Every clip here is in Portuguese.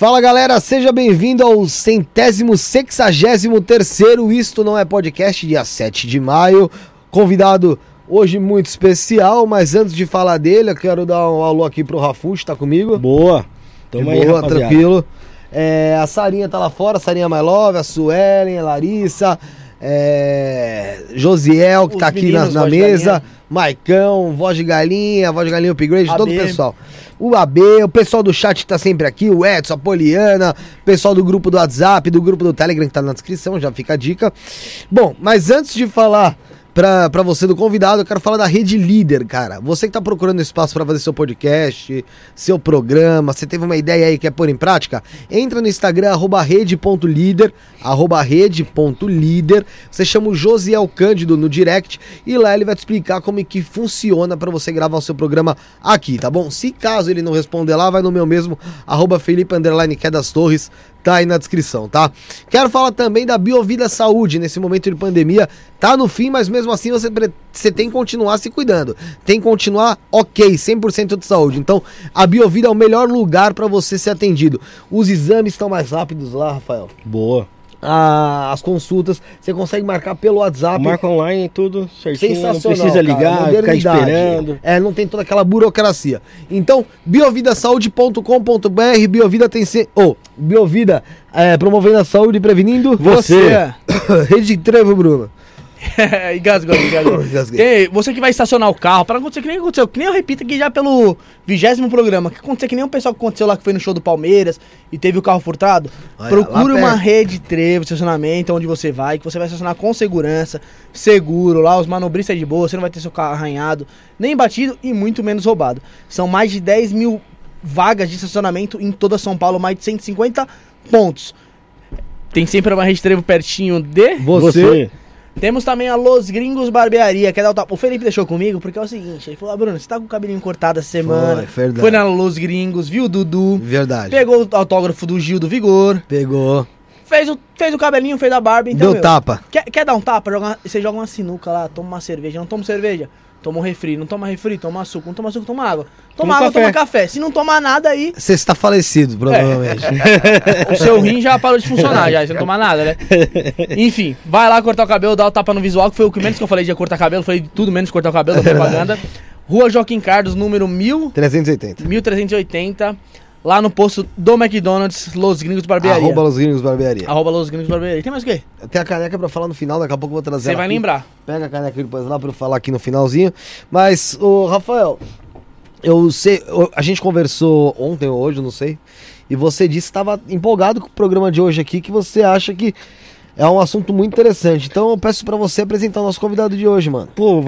Fala galera, seja bem-vindo ao centésimo sexagésimo terceiro Isto Não É Podcast, dia 7 de maio. Convidado hoje muito especial, mas antes de falar dele, eu quero dar um alô aqui pro Rafuxo, tá comigo? Boa. Tamo De aí, boa, tranquilo. É, a Sarinha tá lá fora, a Sarinha My Love, a Suelen, a Larissa, é, Josiel, que Os tá aqui na, na mesa. Maicão, Voz de Galinha, Voz de Galinha Upgrade, todo o AB. pessoal. O AB, o pessoal do chat que tá sempre aqui, o Edson, a Poliana, o pessoal do grupo do WhatsApp, do grupo do Telegram que tá na descrição, já fica a dica. Bom, mas antes de falar pra você do convidado, eu quero falar da Rede Líder, cara. Você que tá procurando espaço pra fazer seu podcast, seu programa, você teve uma ideia aí que quer pôr em prática? Entra no Instagram, arroba rede.líder, arroba rede.líder. Você chama o Josiel Cândido no direct e lá ele vai te explicar como é que funciona pra você gravar o seu programa aqui, tá bom? Se caso ele não responder lá, vai no meu mesmo, arroba Felipe Underline que é das Torres, tá aí na descrição, tá? Quero falar também da Biovida Saúde, nesse momento de pandemia, tá no fim, mas mesmo assim você, você tem que continuar se cuidando, tem que continuar ok, 100% de saúde. Então, a Biovida é o melhor lugar para você ser atendido. Os exames estão mais rápidos lá, Rafael. Boa. Ah, as consultas, você consegue marcar pelo WhatsApp. Marca online, tudo certinho. Sensacional. Não precisa cara, ligar, ficar modernidade. esperando. É, não tem toda aquela burocracia. Então, biovidasaude.com.br, Biovida tem se... oh, Biovida é, promovendo a saúde e prevenindo Você. Rede de trevo, Bruno. engasgou, engasgou. Engasguei. Ei, você que vai estacionar o carro, para não acontecer que nem aconteceu, que nem eu repito aqui já pelo vigésimo programa, que aconteceu que nem o pessoal que aconteceu lá que foi no show do Palmeiras e teve o carro furtado. Olha, procure uma perto. rede de trevo, estacionamento, onde você vai, que você vai estacionar com segurança, seguro, lá os manobristas de boa, você não vai ter seu carro arranhado, nem batido e muito menos roubado. São mais de 10 mil vagas de estacionamento em toda São Paulo, mais de 150 pontos. Tem sempre uma rede de trevo pertinho de Você. Temos também a Los Gringos Barbearia, quer dar o tapa. O Felipe deixou comigo porque é o seguinte: ele falou, ah, Bruno, você tá com o cabelinho cortado essa semana. Foi, verdade. Foi na Los Gringos, viu o Dudu, Verdade. pegou o autógrafo do Gil do Vigor, Pegou. fez o, fez o cabelinho, fez a barba. Então, Deu meu, tapa. Quer, quer dar um tapa? Joga, você joga uma sinuca lá, toma uma cerveja. Não toma cerveja? Toma um refri. Não toma refri, toma suco. Não toma suco, toma água. Toma Toma água, café. toma café. Se não tomar nada aí, Você está falecido, provavelmente. o seu rim já parou de funcionar, já, se não tomar nada, né? Enfim, vai lá cortar o cabelo, dá o tapa no visual, que foi o que menos que eu falei de cortar cabelo, falei tudo menos cortar o cabelo, da propaganda. Rua Joaquim Carlos, número 1000, 380. 1380, lá no posto do McDonald's, Los Gringos Barbearia. Arroba Los Gringos Barbearia. Arroba Los Gringos Barbearia. Tem mais o quê? Tem a caneca pra falar no final, daqui a pouco eu vou trazer Você vai aqui. lembrar. Pega a caneca depois lá pra eu falar aqui no finalzinho. Mas, ô Rafael, eu sei, a gente conversou ontem ou hoje, eu não sei, e você disse que estava empolgado com o programa de hoje aqui, que você acha que é um assunto muito interessante. Então eu peço pra você apresentar o nosso convidado de hoje, mano. Pô,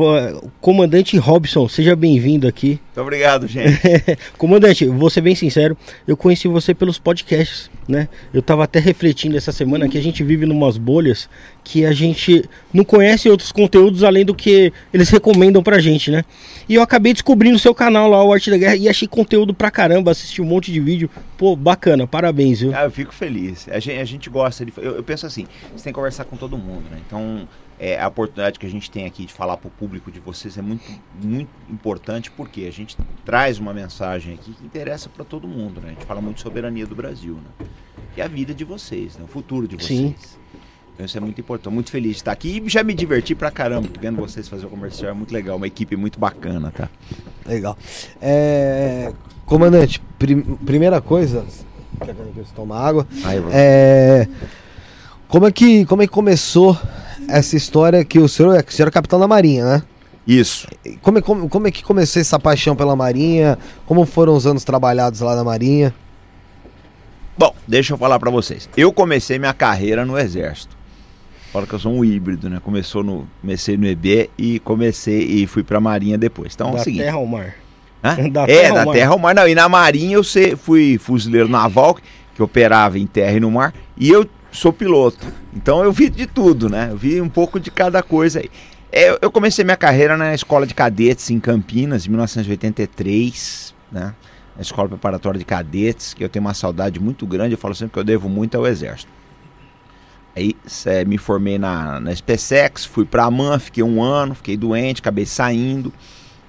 comandante Robson, seja bem-vindo aqui. Muito obrigado, gente. comandante, vou ser bem sincero, eu conheci você pelos podcasts, né? Eu tava até refletindo essa semana que a gente vive numas bolhas que a gente não conhece outros conteúdos além do que eles recomendam pra gente, né? E eu acabei descobrindo o seu canal lá, o Arte da Guerra, e achei conteúdo pra caramba, assisti um monte de vídeo. Pô, bacana, parabéns, viu? Ah, eu fico feliz. A gente, a gente gosta de. Eu, eu penso assim: você tem que conversar com todo mundo, né? Então, é, a oportunidade que a gente tem aqui de falar para o público de vocês é muito, muito importante porque a gente traz uma mensagem aqui que interessa para todo mundo, né? A gente fala muito de soberania do Brasil, né? E a vida de vocês, né? O futuro de vocês. Sim. Então isso é muito importante. Tô muito feliz de estar aqui e já me diverti pra caramba vendo vocês fazer o comercial. É muito legal, uma equipe muito bacana, tá? Legal. É, comandante, prim- primeira coisa. Quer que eu tome água? Aí, É, como, é que, como é que começou essa história que o senhor, é- o senhor é capitão da Marinha, né? Isso. Como é, como, como é que começou essa paixão pela Marinha? Como foram os anos trabalhados lá na Marinha? Bom, deixa eu falar pra vocês. Eu comecei minha carreira no Exército. Fala que eu sou um híbrido, né? Começou no, comecei no EB e comecei e fui pra Marinha depois. Então é o da seguinte. terra ao mar. Hã? Da é, terra ao da mar. terra ao mar. Não, e na Marinha eu fui fuzileiro naval, que operava em terra e no mar, e eu sou piloto. Então eu vi de tudo, né? Eu vi um pouco de cada coisa aí. É, eu comecei minha carreira na escola de cadetes em Campinas, em 1983, né? Na escola preparatória de cadetes, que eu tenho uma saudade muito grande, eu falo sempre que eu devo muito ao Exército. Aí cê, me formei na, na SpaceX, fui pra AMAN, fiquei um ano, fiquei doente, acabei saindo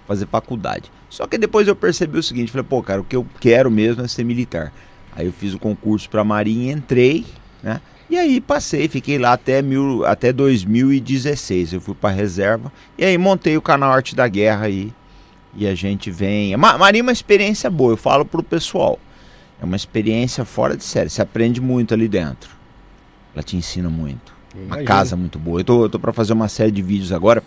fazer faculdade. Só que depois eu percebi o seguinte, falei, pô, cara, o que eu quero mesmo é ser militar. Aí eu fiz o concurso para Marinha, entrei, né? E aí passei, fiquei lá até, mil, até 2016. Eu fui para reserva e aí montei o canal Arte da Guerra aí. E a gente vem. Ma Marinha é uma experiência boa, eu falo pro pessoal. É uma experiência fora de série. Você aprende muito ali dentro. Ela te ensina muito. Uma casa muito boa. Eu tô, eu tô para fazer uma série de vídeos agora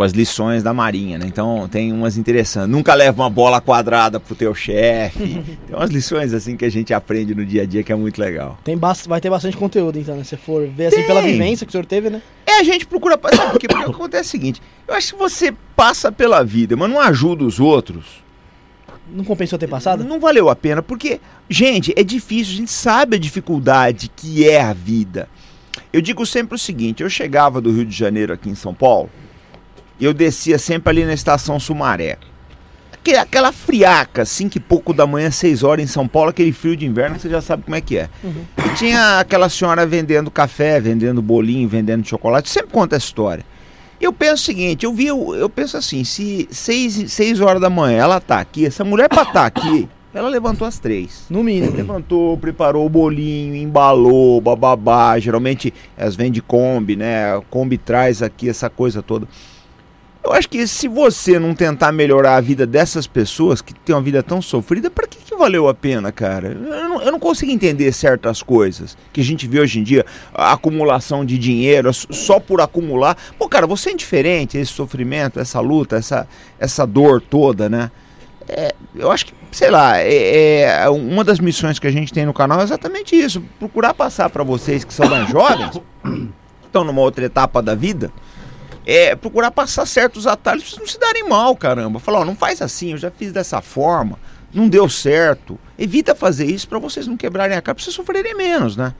com as lições da Marinha, né? Então tem umas interessantes. Nunca leva uma bola quadrada pro teu chefe. tem umas lições assim que a gente aprende no dia a dia que é muito legal. Tem vai ter bastante conteúdo, então, né? Se for ver assim tem. pela vivência que o senhor teve, né? É, a gente procura. Sabe porque, porque acontece o seguinte: eu acho que você passa pela vida, mas não ajuda os outros. Não compensou ter passado? Não valeu a pena, porque, gente, é difícil, a gente sabe a dificuldade que é a vida. Eu digo sempre o seguinte: eu chegava do Rio de Janeiro aqui em São Paulo eu descia sempre ali na estação Sumaré. Aquela friaca, cinco e pouco da manhã, seis horas em São Paulo, aquele frio de inverno, você já sabe como é que é. Uhum. E tinha aquela senhora vendendo café, vendendo bolinho, vendendo chocolate, sempre conta a história. Eu penso o seguinte, eu vi, eu, eu penso assim, se seis, seis horas da manhã ela tá aqui, essa mulher pra estar tá aqui, ela levantou às três. No mínimo. Levantou, preparou o bolinho, embalou, bababá. Geralmente elas vendem Kombi, né? A Kombi traz aqui essa coisa toda. Eu acho que se você não tentar melhorar a vida dessas pessoas que têm uma vida tão sofrida, para que, que valeu a pena, cara? Eu não, eu não, consigo entender certas coisas que a gente vê hoje em dia, a acumulação de dinheiro só por acumular. Pô, cara, você é indiferente a esse sofrimento, essa luta, essa, essa dor toda, né? É, eu acho que, sei lá, é, é, uma das missões que a gente tem no canal é exatamente isso: procurar passar para vocês que são mais jovens, que estão numa outra etapa da vida é procurar passar certos atalhos pra vocês não se darem mal, caramba. Falar, ó, não faz assim, eu já fiz dessa forma, não deu certo. Evita fazer isso para vocês não quebrarem a cara, pra vocês sofrerem menos, né?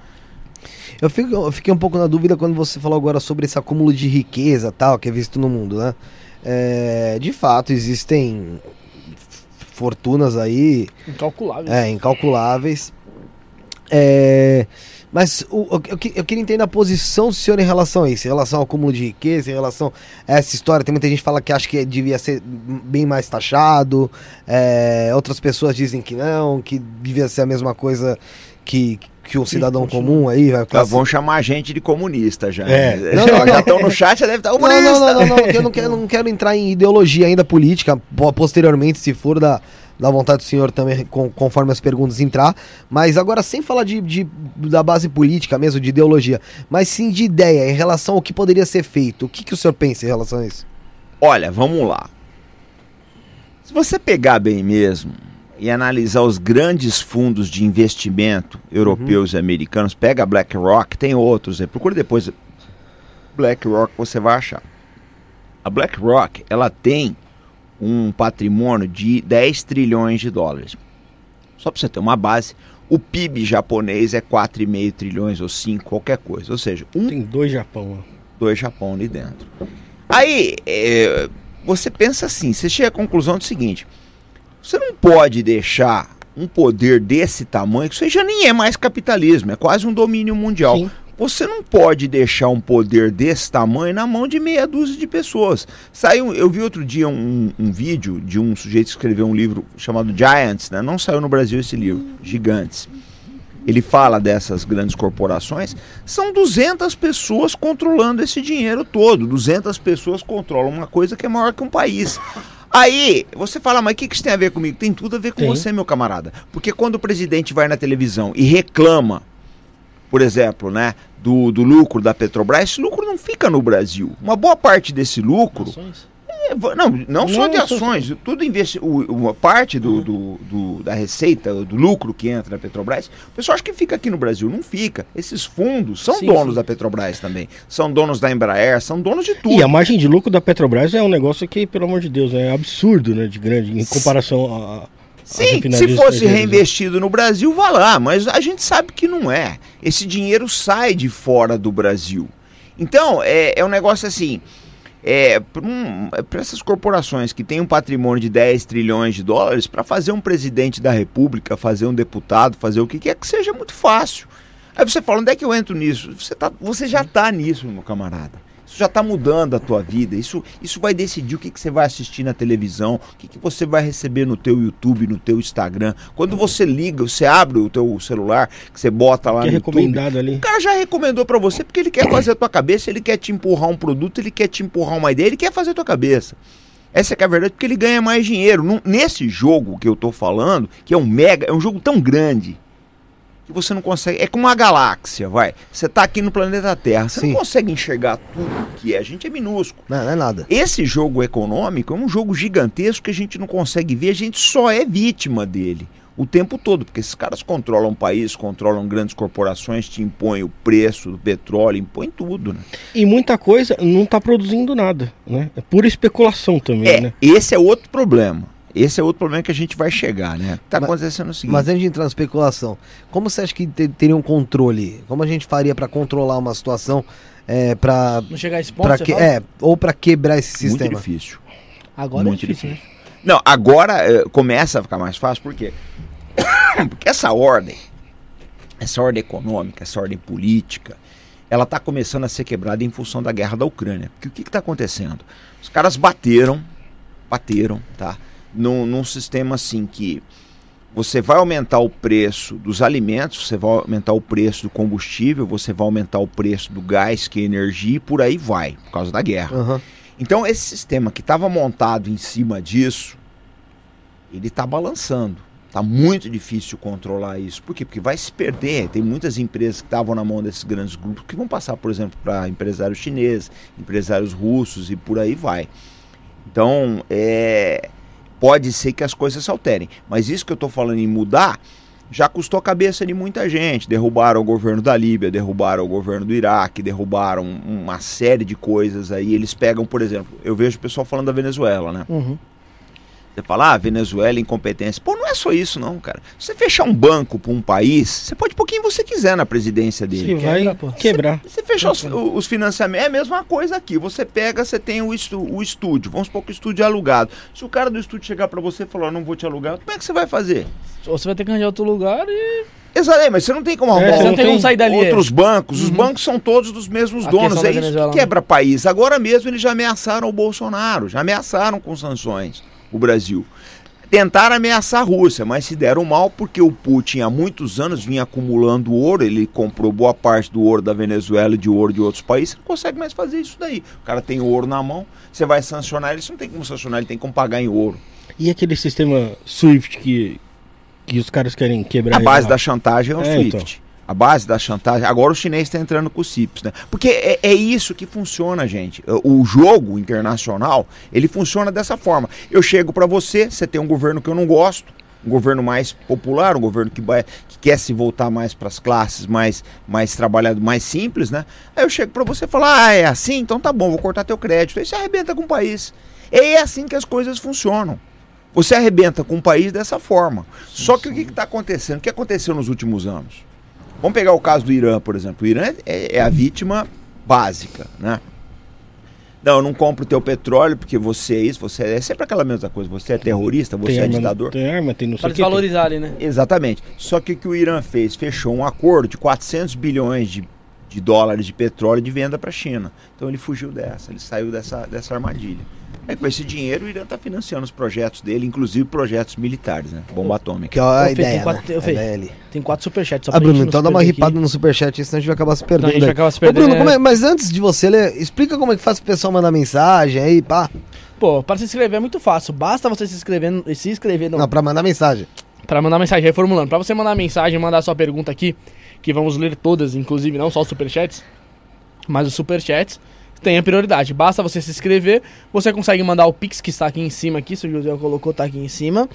Eu, fico, eu fiquei um pouco na dúvida quando você falou agora sobre esse acúmulo de riqueza tal, que é visto no mundo, né? É, de fato, existem fortunas aí. Incalculáveis. É, incalculáveis. É. Mas o, eu, eu, queria entender a posição do senhor em relação a isso, em relação ao acúmulo de riqueza, em relação a essa história. Tem muita gente que fala que acha que devia ser bem mais taxado, é, outras pessoas dizem que não, que devia ser a mesma coisa que, que um cidadão comum aí vai classe... Vão chamar a gente de comunista já. É. Não, não, já estão no chat, já deve estar comunista. Não, não, não, não, não, eu não quero, não quero entrar em ideologia ainda política, posteriormente, se for da, da vontade do senhor também, com, conforme as perguntas entrar. Mas agora, sem falar de, de, da base política mesmo, de ideologia, mas sim de ideia em relação ao que poderia ser feito. O que, que o senhor pensa em relação a isso? Olha, vamos lá. Se você pegar bem mesmo e analisar os grandes fundos de investimento europeus uhum. e americanos, pega a BlackRock, tem outros aí, procura depois BlackRock, você vai achar. A BlackRock, ela tem um patrimônio de 10 trilhões de dólares. Só para você ter uma base, o PIB japonês é 4,5 trilhões ou 5, qualquer coisa. Ou seja, um, tem dois Japão. Dois Japão ali dentro. Aí, é, você pensa assim, você chega à conclusão do seguinte, você não pode deixar um poder desse tamanho, que isso aí já nem é mais capitalismo, é quase um domínio mundial. Sim. Você não pode deixar um poder desse tamanho na mão de meia dúzia de pessoas. Saiu, eu vi outro dia um, um vídeo de um sujeito que escreveu um livro chamado Giants, né? Não saiu no Brasil esse livro, Gigantes. Ele fala dessas grandes corporações, são 200 pessoas controlando esse dinheiro todo. 200 pessoas controlam uma coisa que é maior que um país. Aí, você fala, mas o que, que isso tem a ver comigo? Tem tudo a ver com tem. você, meu camarada. Porque quando o presidente vai na televisão e reclama por exemplo, né, do, do lucro da Petrobras, esse lucro não fica no Brasil. Uma boa parte desse lucro. É, não, não só de ações, tudo investe, uma parte do, do, do, da receita, do lucro que entra na Petrobras, o pessoal acha que fica aqui no Brasil. Não fica. Esses fundos são sim, donos sim. da Petrobras também. São donos da Embraer, são donos de tudo. E a margem de lucro da Petrobras é um negócio que, pelo amor de Deus, é absurdo, né? De grande, em comparação a Sim, se fosse reinvestido no Brasil, vá lá, mas a gente sabe que não é. Esse dinheiro sai de fora do Brasil. Então, é, é um negócio assim. É, para um, essas corporações que têm um patrimônio de 10 trilhões de dólares, para fazer um presidente da república, fazer um deputado, fazer o que quer que seja muito fácil. Aí você fala, onde é que eu entro nisso? Você, tá, você já está nisso, meu camarada. Já está mudando a tua vida. Isso, isso vai decidir o que, que você vai assistir na televisão, o que, que você vai receber no teu YouTube, no teu Instagram. Quando você liga, você abre o teu celular, que você bota lá Que é no YouTube, recomendado ali. o cara já recomendou pra você porque ele quer fazer a tua cabeça, ele quer te empurrar um produto, ele quer te empurrar uma ideia, ele quer fazer a tua cabeça. Essa é é a verdade, porque ele ganha mais dinheiro. Nesse jogo que eu tô falando, que é um mega, é um jogo tão grande que você não consegue. É como uma galáxia, vai. Você tá aqui no planeta Terra, você Sim. não consegue enxergar tudo que é. A gente é minúsculo. Não, não é nada. Esse jogo econômico é um jogo gigantesco que a gente não consegue ver, a gente só é vítima dele o tempo todo, porque esses caras controlam o país, controlam grandes corporações, te impõem o preço do petróleo, impõem tudo, né? E muita coisa não tá produzindo nada, né? É pura especulação também, É, né? esse é outro problema. Esse é outro problema que a gente vai chegar, né? Tá Mas- acontecendo o seguinte. Mas antes de entrar na especulação, como você acha que te- teria um controle? Como a gente faria pra controlar uma situação é, para Não chegar a esse ponto, para que é ou pra quebrar esse muito sistema? difícil. Agora muito é difícil, difícil. né? Não, agora eh, começa a ficar mais fácil, por quê? Porque essa ordem, essa ordem econômica, essa ordem política, ela está começando a ser quebrada em função da guerra da Ucrânia. Porque o que está acontecendo? Os caras bateram, bateram, tá? Num, num sistema assim que você vai aumentar o preço dos alimentos, você vai aumentar o preço do combustível, você vai aumentar o preço do gás, que é energia, e por aí vai, por causa da guerra. Aham. Então esse sistema que estava montado em cima disso, ele está balançando. Está muito difícil controlar isso. Por quê? Porque vai se perder. Tem muitas empresas que estavam na mão desses grandes grupos que vão passar, por exemplo, para empresários chineses, empresários russos e por aí vai. Então, é, pode ser que as coisas se alterem. Mas isso que eu estou falando em mudar já custou a cabeça de muita gente. Derrubaram o governo da Líbia, derrubaram o governo do Iraque, derrubaram uma série de coisas aí. Eles pegam, por exemplo, eu vejo o pessoal falando da Venezuela, né? Uhum. Você fala, ah, Venezuela, incompetência. Pô, não é só isso, não, cara. Se você fechar um banco para um país, você pode pôr quem você quiser na presidência dele. Se vai quebra, pô. quebrar. Você fechar os, os financiamentos, é a mesma coisa aqui. Você pega, você tem o, estu- o estúdio, vamos supor que o estúdio é alugado. Se o cara do estúdio chegar para você e falar, "Eu não vou te alugar, como é que você vai fazer? Ou você vai ter que arranjar outro lugar e. Exato, é, mas você não tem como É, arrumar você não um- tem como sair dali. outros bancos. Os Uhum. bancos são todos dos mesmos A donos. É isso que né? quebra país. Agora mesmo eles já ameaçaram o Bolsonaro, já ameaçaram com sanções o Brasil. Tentaram ameaçar a Rússia, mas se deram mal porque o Putin há muitos anos vinha acumulando ouro, ele comprou boa parte do ouro da Venezuela e de ouro de outros países, não consegue mais fazer isso daí. O cara tem ouro na mão, você vai sancionar ele, você não tem como sancionar, ele tem como pagar em ouro. E aquele sistema SWIFT que, que os caras querem quebrar? A base lá? da chantagem é o É, SWIFT. A base da chantagem. Agora o chinês está entrando com o CIPS, né? Porque é, é isso que funciona, gente. O jogo internacional, ele funciona dessa forma. Eu chego para você, você tem um governo que eu não gosto, um governo mais popular, um governo que, vai, que quer se voltar mais para as classes mais, mais trabalhado, mais simples, né? Aí eu chego para você e falo, ah, é assim? Então tá bom, vou cortar teu crédito. Aí você arrebenta com o país. É assim que as coisas funcionam. Você arrebenta com o país dessa forma. Só que o que está acontecendo? O que aconteceu nos últimos anos? Vamos pegar o caso do Irã, por exemplo. O Irã é, é a vítima básica, né? Não, eu não compro teu petróleo porque você é isso, você é, é sempre aquela mesma coisa. Você é terrorista, você é arma, ditador. Tem arma, tem não sei desvalorizar ali, né? Exatamente. Só que o que o Irã fez? Fechou um acordo de 400 bilhões de, de dólares de petróleo de venda para a China. Então ele fugiu dessa, ele saiu dessa, dessa armadilha. Aí com esse dinheiro o Irã está financiando os projetos dele, inclusive projetos militares, né? Bomba atômica. Que é a Ô, ideia, tem quatro- né? ô, Fê, A ideia ali. Tem quatro superchats. Só Ah, pra Bruno, então dá uma ripada aqui. no superchat, senão a gente vai acabar se Não, a perdendo. gente aí. acaba se Ô, perdendo. Bruno, né? como é- mas antes de você ler, explica como é que faz o pessoal mandar mensagem aí, pá. Pô, pra se inscrever é muito fácil. Basta você se inscrever, se inscrever no, Não, pra mandar mensagem. Pra mandar mensagem, reformulando. Pra você mandar mensagem, mandar sua pergunta aqui, que vamos ler todas, inclusive não só os superchats, mas os superchats, tem a prioridade. Basta você se inscrever, você consegue mandar o Pix que está aqui em cima, aqui, se o José colocou, tá aqui em cima.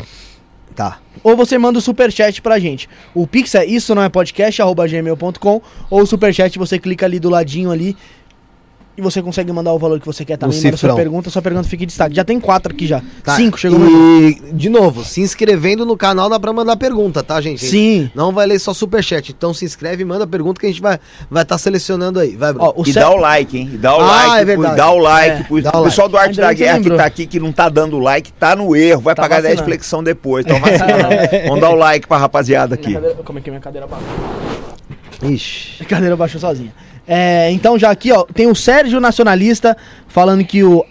Tá. Ou você manda o superchat pra gente. O Pix é isso não é podcast, arroba gmail.com, ou o superchat você clica ali do ladinho ali e você consegue mandar o valor que você quer também. Manda sua pergunta, sua pergunta fica em destaque. Já tem quatro aqui já. Tá, Cinco, chegou E, de novo, se inscrevendo no canal dá pra mandar pergunta, tá, gente? Sim. Não vai ler só superchat. Então se inscreve e manda pergunta que a gente vai vai estar selecionando aí. Vai, Bruno. Ó, e dá o like, hein? E dá o Ah, like, é verdade. dá o like. É, pro- dá o o pessoal do Arte da Guerra que tá aqui, que não tá dando like, tá no erro. Vai Tá pagar 10 vacilando. flexão depois. Então vacilando. Vamos dar o like pra rapaziada aqui. Cadeira- como é que é minha cadeira baixa? Ixi. A cadeira baixou sozinha. É, então já aqui, ó, tem o Sérgio Nacionalista falando que o.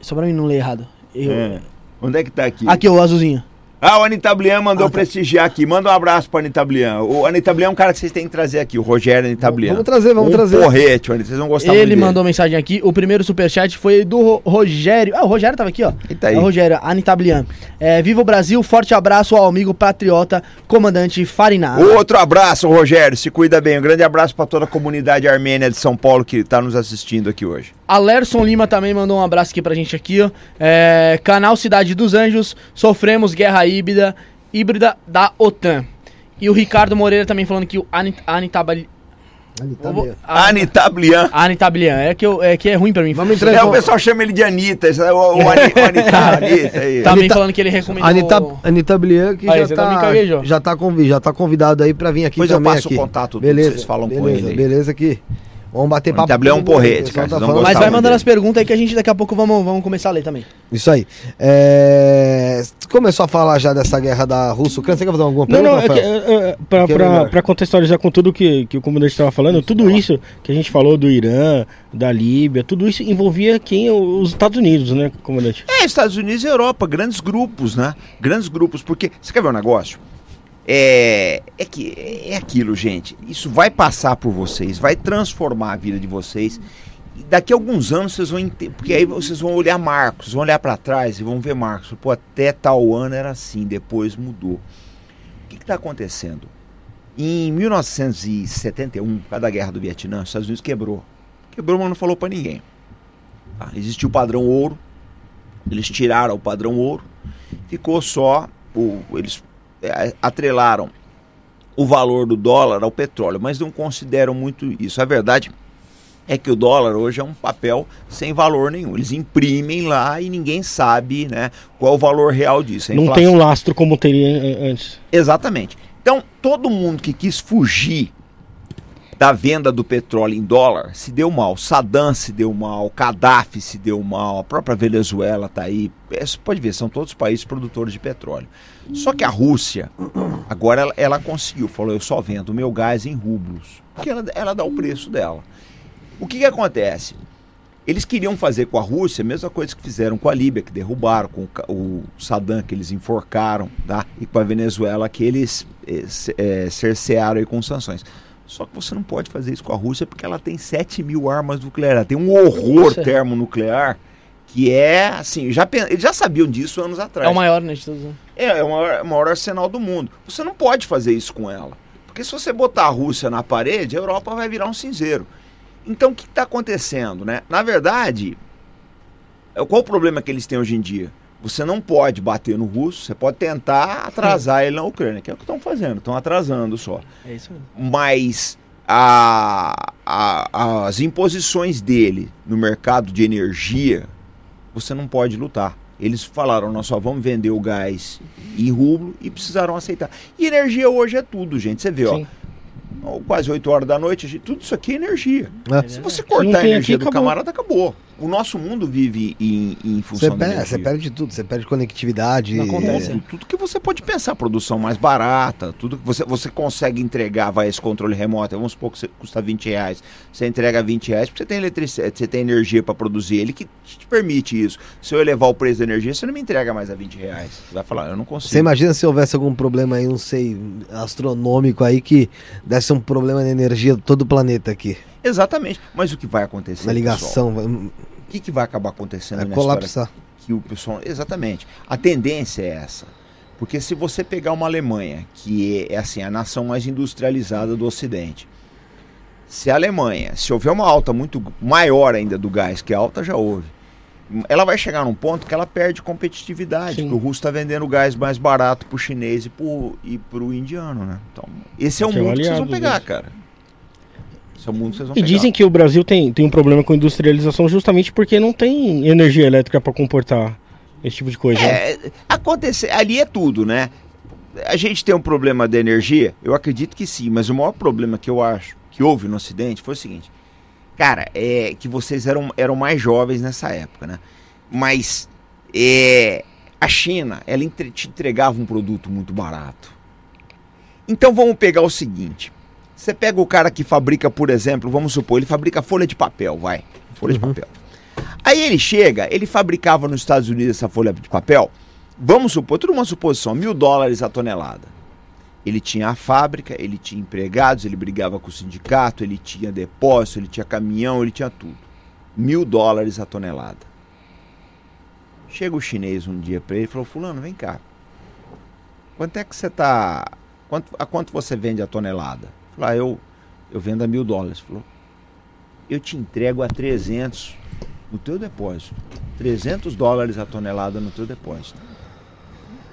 Só pra mim não ler errado. Eu- É. Onde é que tá aqui? Aqui, o azulzinho. Ah, o Anitablian mandou Ah, tá. prestigiar aqui. Manda um abraço pro Anitablian. O Anitablian é um cara que vocês têm que trazer aqui, o Rogério Anitablian. Vamos trazer, vamos um trazer. porrete, Anita, vocês vão gostar muito Ele mandou mensagem aqui. O primeiro superchat foi do Ro- Rogério. Ah, o Rogério tava aqui, ó. Ele tá aí. É o Rogério, Anitablian. É, Viva o Brasil, forte abraço ao amigo patriota, comandante Fariná. Outro abraço, Rogério. Se cuida bem. Um grande abraço pra toda a comunidade armênia de São Paulo que tá nos assistindo aqui hoje. Alerson Lima também mandou um abraço aqui pra gente aqui, ó. É, canal Cidade dos Anjos, sofremos guerra híbrida, híbrida da OTAN. E o Ricardo Moreira também falando que o Anit, Anitabali... Eu. Ah, Anitablian. Anitablian, é que, eu, é que é ruim pra mim. Vamos Tá entrar É, o pessoal chama ele de Anitta. é O, o, Ani- o Anita, Anitta aí. Também Anitta- falando que ele recomendou... Anitta, Anitta Blian, que Aí, já, tá, caguejou. já, tá convi já tá convidado aí pra vir aqui Depois eu também. passo o aqui. contato, beleza, vocês falam com beleza, ele aí. Beleza aqui. Vamos bater O papo. Blian é um porrete, cara, tá falando. Mas vai mandando dele. as perguntas aí que a gente daqui a pouco vamos, vamos começar a ler também. Isso aí. É... Começou a falar já dessa guerra da Rússia-Ucrânia. Você quer fazer alguma Não, pergunta, não, é que, é, é, pra, pra- pra contextualizar com tudo que, que o comandante estava falando, tudo isso que a gente falou do Irã, da Líbia, tudo isso envolvia quem? Os Estados Unidos, né, comandante? É, Estados Unidos e Europa, grandes grupos, né? Grandes grupos, porque. Você quer ver um negócio? É, é que é aquilo, gente. Isso vai passar por vocês, vai transformar a vida de vocês. E daqui a alguns anos vocês vão entender, porque aí vocês vão olhar marcos, vão olhar para trás e vão ver marcos. Pô, até tal ano era assim, depois mudou. O que está acontecendo? Em 1971, cada guerra do Vietnã, os Estados Unidos quebrou. Quebrou, mas não falou para ninguém. Tá? Existiu o padrão ouro, eles tiraram o padrão ouro, ficou só o, eles atrelaram o valor do dólar ao petróleo, mas não consideram muito isso. A verdade é que o dólar hoje é um papel sem valor nenhum. Eles imprimem lá e ninguém sabe, né, qual é o valor real disso. Não tem um lastro como teria an- antes. Exatamente. Então, todo mundo que quis fugir da venda do petróleo em dólar se deu mal. Saddam se deu mal, Gaddafi se deu mal, a própria Venezuela está aí. É, Você pode ver, são todos países produtores de petróleo. Só que a Rússia, agora ela, ela conseguiu, falou: eu só vendo o meu gás em rublos. Porque ela, ela dá o preço dela. O que, que acontece? Eles queriam fazer com a Rússia a mesma coisa que fizeram com a Líbia, que derrubaram, com o Saddam, que eles enforcaram, tá? e com a Venezuela, que eles eh, cercearam com sanções. Só que você não pode fazer isso com a Rússia porque ela tem 7 mil armas nucleares. Ela tem um horror Nossa. termonuclear que é assim. Já, eles já sabiam disso anos atrás. É o maior, né, de todos. né? É, é o maior, o maior arsenal do mundo. Você não pode fazer isso com ela. Porque se você botar a Rússia na parede, a Europa vai virar um cinzeiro. Então o que está acontecendo, né? Na verdade, é- qual o problema que eles têm hoje em dia? Você não pode bater no russo, você pode tentar atrasar ele na Ucrânia, que é o que estão fazendo, estão atrasando só É isso mesmo. mas a- a- as imposições dele no mercado de energia, você não pode lutar. Eles falaram, nós só vamos vender o gás em rublo e precisaram aceitar. E energia hoje é tudo, gente. Você vê, Sim. ó, quase 8 horas da noite, tudo isso aqui é energia. É. Se você cortar a energia aqui, do acabou. camarada, acabou. O nosso mundo vive em, em Você, função da perde, você perde tudo, você perde conectividade. Não acontece. é, Tudo, tudo que você pode pensar, produção mais barata, tudo que você, você consegue entregar, vai esse controle remoto, vamos supor que você custa 20 reais, você entrega 20 reais, porque você tem eletricidade, você tem energia para produzir ele que te permite isso. Se eu elevar o preço da energia, você não me entrega mais a 20 reais. Você vai falar, eu não consigo. Você imagina se houvesse algum problema aí, não sei, astronômico aí que desse um problema de energia de todo o planeta aqui. Exatamente. Mas o que vai acontecer? Na pessoal? ligação, vai, O que, que vai acabar acontecendo vai colapsar. que o pessoal. Exatamente. A tendência é essa. Porque se você pegar uma Alemanha, que é, assim, a nação mais industrializada do Ocidente, se a Alemanha, se houver uma alta muito maior ainda do gás, que a alta já houve, ela vai chegar num ponto que ela perde competitividade. Sim. Porque o russo está vendendo gás mais barato pro chinês e e pro indiano, né? Então, esse é o é o mundo que vocês vão pegar, deles. cara. É vocês vão E pegar. dizem que o Brasil tem, tem um problema com industrialização justamente porque não tem energia elétrica para comportar esse tipo de coisa. né? É, acontecer, ali é tudo, né? A gente tem um problema de energia? Eu acredito que sim, mas o maior problema que eu acho que houve no Ocidente foi o seguinte. Cara, é que vocês eram, eram mais jovens nessa época, né? Mas é, a China, ela entre- te entregava um produto muito barato. Então vamos pegar o seguinte. Você pega o cara que fabrica, por exemplo, vamos supor, ele fabrica folha de papel, vai. Folha de papel. Aí ele chega, ele fabricava nos Estados Unidos essa folha de papel, vamos supor, tudo uma suposição, mil dólares a tonelada. Ele tinha a fábrica, ele tinha empregados, ele brigava com o sindicato, ele tinha depósito, ele tinha caminhão, ele tinha tudo. Mil dólares a tonelada. Chega o chinês um dia para ele e falou: Fulano, vem cá. Quanto é que você tá. Quanto, a quanto você vende a tonelada? Falou: ah, eu, eu vendo a mil dólares. Falou: Eu te entrego a 300 no teu depósito. 300 dólares a tonelada no teu depósito.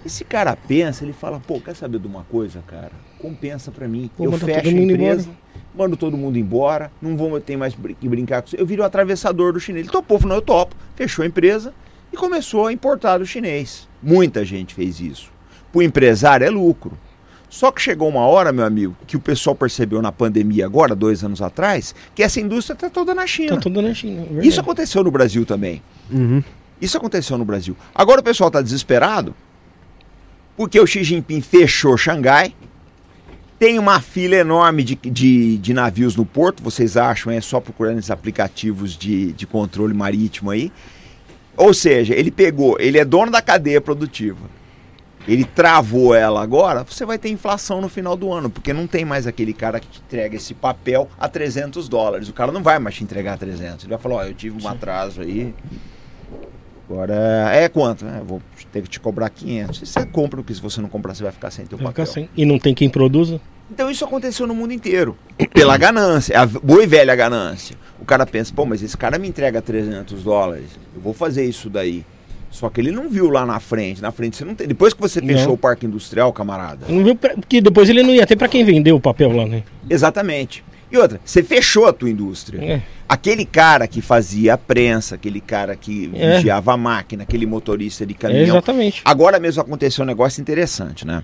Esse cara pensa, ele fala, pô, quer saber de uma coisa, cara? Compensa para mim. Eu fecho a empresa, embora. mando todo mundo embora, não vou ter mais que brincar com isso. Eu viro o atravessador do chinês. Ele topou, falou, eu topo. Fechou a empresa e começou a importar do chinês. Muita gente fez isso. Para o empresário é lucro. Só que chegou uma hora, meu amigo, que o pessoal percebeu na pandemia agora, dois anos atrás, que essa indústria está toda na China. Tá tudo na China. é. Isso aconteceu no Brasil também. Isso aconteceu no Brasil. Agora o pessoal está desesperado porque o Xi Jinping fechou Xangai. Tem uma fila enorme de, de, de navios no porto, vocês acham? É só procurar nesses aplicativos de, de controle marítimo aí. Ou seja, ele pegou, ele é dono da cadeia produtiva. Ele travou ela agora, você vai ter inflação no final do ano, porque não tem mais aquele cara que te entrega esse papel a 300 dólares. O cara não vai mais te entregar 300. Ele vai falar: Ó, eu tive um atraso aí. Agora é quanto? É, eu vou ter que te cobrar 500. E você compra, porque se você não comprar, você vai ficar sem teu Vai papel. ficar sem. E não tem quem produza? Então isso aconteceu no mundo inteiro. Pela ganância, a boa e velha ganância. O cara pensa, pô, mas esse cara me entrega 300 dólares, eu vou fazer isso daí. Só que ele não viu lá na frente. Na frente você não tem. Depois que você fechou Não. o parque industrial, camarada. Não viu pra- Porque depois ele não ia ter pra quem vender o papel lá, né? Exatamente. E outra, você fechou a tua indústria. É. Aquele cara que fazia a prensa, aquele cara que É. vigiava a máquina, aquele motorista de É, caminhão. exatamente. Agora mesmo aconteceu um negócio interessante, né?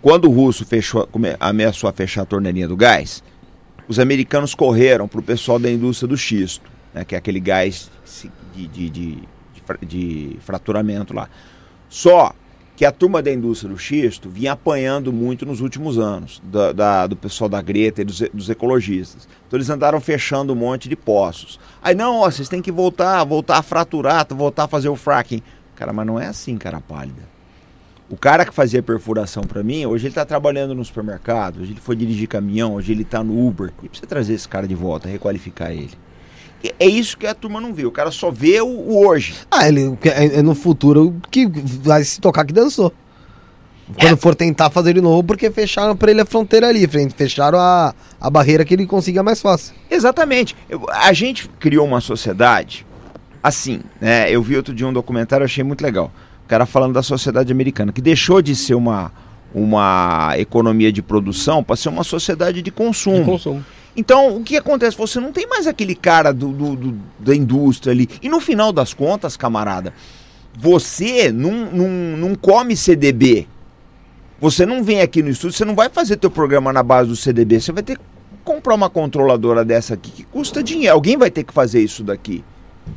Quando o russo fechou, ameaçou a fechar a torneirinha do gás, os americanos correram para o pessoal da indústria do xisto, né? que é aquele gás de, de, de, de fra- de fraturamento lá. Só que a turma da indústria do xisto vinha apanhando muito nos últimos anos, da, da- do pessoal da Greta e dos, dos ecologistas. Então eles andaram fechando um monte de poços. Aí, não, ó, vocês têm que voltar, voltar a fraturar, voltar a fazer o fracking. Cara, mas não é assim, cara pálida. O cara que fazia perfuração pra mim, hoje ele tá trabalhando no supermercado, hoje ele foi dirigir caminhão, hoje ele tá no Uber. E precisa trazer esse cara de volta, requalificar ele. É isso que a turma não vê. O cara só vê o, o hoje. Ah, ele é, é no futuro que vai se tocar que dançou. É. Quando for tentar fazer de novo, porque fecharam pra ele a fronteira ali, fecharam a, a barreira que ele consiga mais fácil. Exatamente. Eu- a gente criou uma sociedade assim, né? Eu vi outro dia um documentário, achei muito legal. O cara falando da sociedade americana, que deixou de ser uma, uma economia de produção para ser uma sociedade de consumo. De consumo. Então, o que acontece? Você não tem mais aquele cara do, do- do- da indústria ali. E no final das contas, camarada, você não, não, não come CDB. Você não vem aqui no estúdio, você não vai fazer teu programa na base do CDB. Você vai ter que comprar uma controladora dessa aqui que custa dinheiro. Alguém vai ter que fazer isso daqui.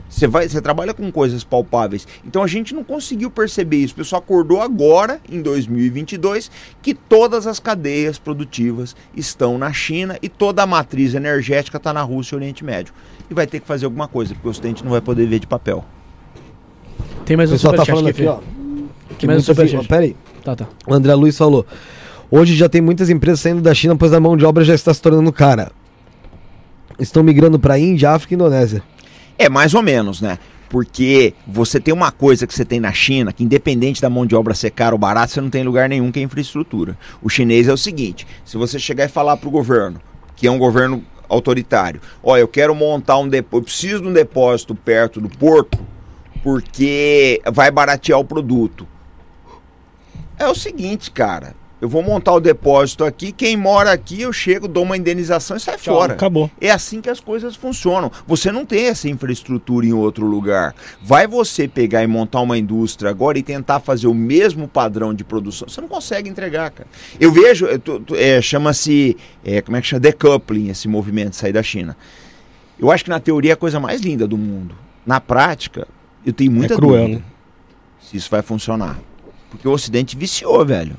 Você, vai, você trabalha com coisas palpáveis. Então a gente não conseguiu perceber isso. O pessoal acordou agora, em 2022, que todas as cadeias produtivas estão na China e toda a matriz energética está na Rússia e Oriente Médio. E vai ter que fazer alguma coisa, porque o Ocidente não vai poder ver de papel. Tem mais O um pessoal tá falando aqui, aqui, ó. Que mais um superchat. Pera aí. Tá, tá. O André Luiz falou. Hoje já tem muitas empresas saindo da China, pois a mão de obra já está se tornando cara. Estão migrando para Índia, África e Indonésia. É mais ou menos, né? Porque você tem uma coisa que você tem na China, que independente da mão de obra ser cara ou barata, você não tem lugar nenhum que é infraestrutura. O chinês é o seguinte: se você chegar e falar para o governo, que é um governo autoritário, ó, eu quero montar um depósito, eu preciso de um depósito perto do porto, porque vai baratear o produto. É o seguinte, cara. Eu vou montar o depósito aqui, quem mora aqui, eu chego, dou uma indenização e sai Tchau, fora. Acabou. É assim que as coisas funcionam. Você não tem essa infraestrutura em outro lugar. Vai você pegar e montar uma indústria agora e tentar fazer o mesmo padrão de produção. Você não consegue entregar, cara. Eu vejo, é, chama-se, é, como é que chama? Decoupling, esse movimento de sair da China. Eu acho que na teoria é a coisa mais linda do mundo. Na prática, eu tenho muita é cruel, dúvida né? se isso vai funcionar. Porque o Ocidente viciou, velho.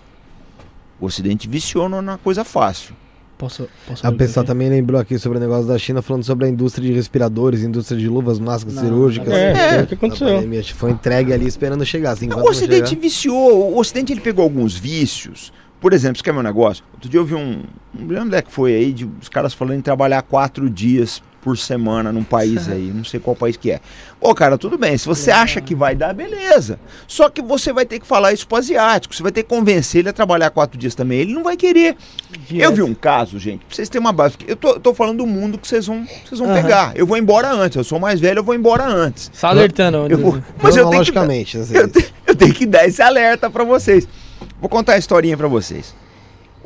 O Ocidente viciou na coisa fácil. Posso, posso A pessoa aqui? também lembrou aqui sobre o negócio da China, falando sobre a indústria de respiradores, indústria de luvas, máscaras Não, cirúrgicas. É, É. é o que aconteceu. A pandemia foi entregue ali esperando chegar. Assim, Não, o Ocidente chegar- viciou. O Ocidente ele pegou alguns vícios. Por exemplo, você quer meu negócio? Outro dia eu vi um. Não lembro onde é que foi aí, de, os caras falando em trabalhar quatro dias por semana num país aí. Não sei qual país que é. Pô, cara, tudo bem. Se você acha que vai dar, beleza. Só que você vai ter que falar isso pro asiático. Você vai ter que convencer ele a trabalhar quatro dias também. Ele não vai querer. Eu vi um caso, gente, pra vocês terem uma base. Eu tô, tô falando do mundo que vocês vão, vocês vão Aham. pegar. Eu vou embora antes. Eu sou mais velho, eu vou embora antes. Só alertando. Eu vou, mas eu tenho que, eu, eu tenho que dar esse alerta pra vocês. Vou contar a historinha pra vocês.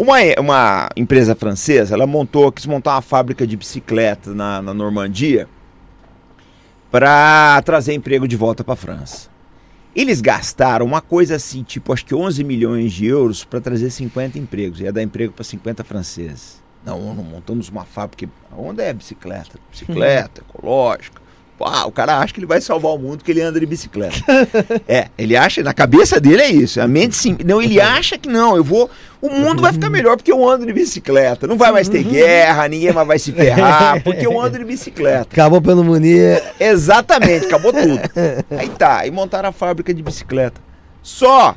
Uma, uma empresa francesa, ela montou, quis montar uma fábrica de bicicleta na, na Normandia para trazer emprego de volta pra França. Eles gastaram uma coisa assim, tipo, acho que 11 milhões de euros para trazer 50 empregos. Ia dar emprego para 50 franceses. Não, não montamos uma fábrica. Onde é bicicleta? Bicicleta, ecológica. Pá, o cara acha que ele vai salvar o mundo porque ele anda de bicicleta. é, ele acha, na cabeça dele é isso. A mente sim. Não, ele acha que não, eu vou. O mundo vai ficar melhor porque eu ando de bicicleta. Não vai mais ter guerra, ninguém mais vai se ferrar, porque eu ando de bicicleta. Acabou pneumonia. Exatamente, acabou tudo. Aí tá, e montaram a fábrica de bicicleta. Só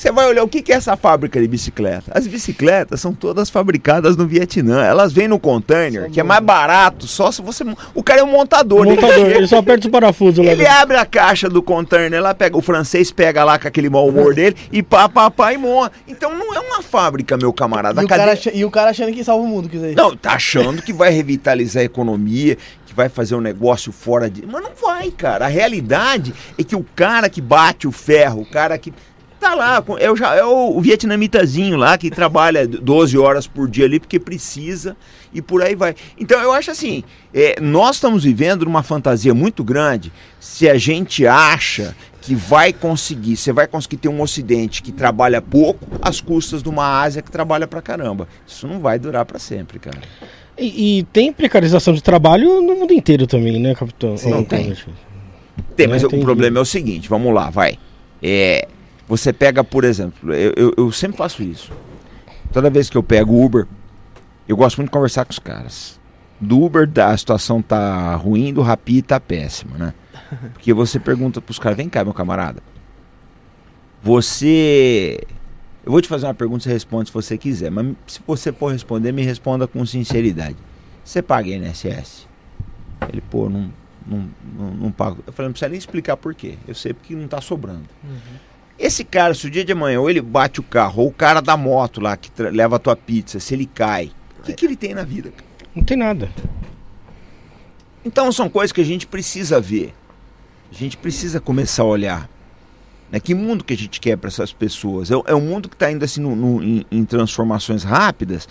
você vai olhar o que é essa fábrica de bicicleta. As bicicletas são todas fabricadas no Vietnã. Elas vêm no container, que é mais barato, só se você. O cara é um montador. ele Montador, chega- ele só aperta os parafusos lá ele dentro. abre a caixa do container lá, pega o francês pega lá com aquele mau humor dele e pá, pá, pá e monta. Então não é uma fábrica, meu camarada. E o, cara, e o cara achando que salva o mundo, quer dizer. não, tá achando que vai revitalizar a economia, que vai fazer um negócio fora de. Mas não vai, cara. A realidade é que o cara que bate o ferro, o cara que. Tá lá, é o, é o, vietnamitazinho lá que trabalha 12 horas por dia ali porque precisa e por aí vai. Então eu acho assim, é, nós estamos vivendo numa fantasia muito grande se a gente acha que vai conseguir, você vai conseguir ter um ocidente que trabalha pouco às custas de uma Ásia que trabalha pra caramba. Isso não vai durar pra sempre, cara. E, e tem precarização de trabalho no mundo inteiro também, né, capitão? Sim, Ou- tem. Tem, mas o problema é o seguinte, vamos lá, vai. É, você pega, por exemplo, eu, eu, eu sempre faço isso. Toda vez que eu pego o Uber, eu gosto muito de conversar com os caras. Do Uber a situação tá ruim, do Rappi tá péssima, né? Porque você pergunta pros caras, vem cá, meu camarada. Você. Eu vou te fazer uma pergunta, você responde se você quiser. Mas se você for responder, me responda com sinceridade. Você paga INSS? Ele, pô, não, não, não, não pago. Eu falei, não precisa nem explicar por quê. Eu sei porque não tá sobrando. Esse cara, se o dia de amanhã ou ele bate o carro, ou o cara da moto lá que leva a tua pizza, se ele cai, o que, que ele tem na vida? Não tem nada. Então são coisas que a gente precisa ver. A gente precisa começar a olhar. Né? Que mundo que a gente quer para essas pessoas? É, é um mundo que está indo assim no- no- em, em transformações rápidas.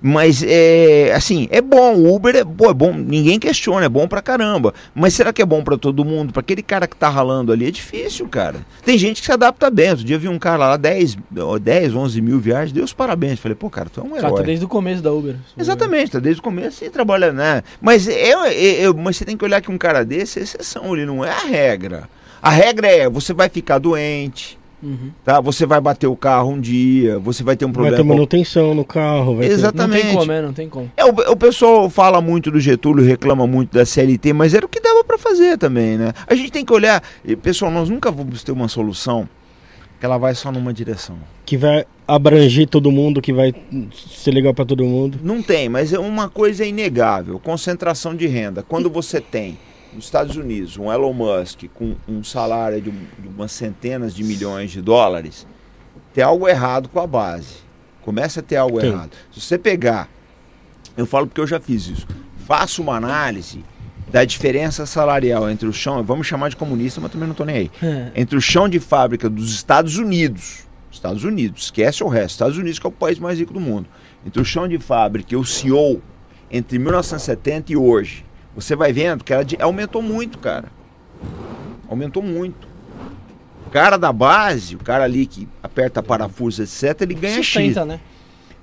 Mas é assim, é bom, o Uber é, pô, é bom, ninguém questiona, é bom pra caramba. Mas será que é bom pra todo mundo? Pra aquele cara que tá ralando ali é difícil, cara. Tem gente que se adapta bem. Outro dia eu vi um cara lá, 10, ó, 10 11 mil viagens, Deus parabéns. Falei, pô, cara, tu é um O cara herói. tá desde o começo da Uber. Exatamente, tá desde o começo e trabalha, né? Mas, é, é- é- mas você tem que olhar que um cara desse é exceção, ele não é a regra. A regra é, você vai ficar doente, Uhum. tá? Você vai bater o carro um dia, você vai ter um Vai problema. ter com- manutenção no carro. Vai ter- Exato. Não Exatamente. tem como, é, não tem como. É, o, o pessoal fala muito do Getúlio, reclama muito da CLT, mas era o que dava pra fazer também, né? A gente tem que olhar, e, pessoal, nós nunca vamos ter uma solução que ela vai só numa direção. Que vai abranger todo mundo, que vai ser legal pra todo mundo. Não tem, mas é uma coisa inegável, concentração de renda. Quando você tem nos Estados Unidos um Elon Musk com um salário de, de umas centenas de milhões de dólares, tem algo errado com a base. Começa a ter algo Tem. errado. Se você pegar, eu falo porque eu já fiz isso, faça uma análise da diferença salarial entre o chão, vamos chamar de comunista, mas também não estou nem aí entre o chão de fábrica dos Estados Unidos, Estados Unidos, esquece o resto, Estados Unidos que é o país mais rico do mundo, entre o chão de fábrica e o CEO, entre 1970 e hoje, você vai vendo que ela aumentou muito, cara. Aumentou muito. O cara da base, o cara ali que aperta parafuso, etc., ele ganha X. Sustenta, né?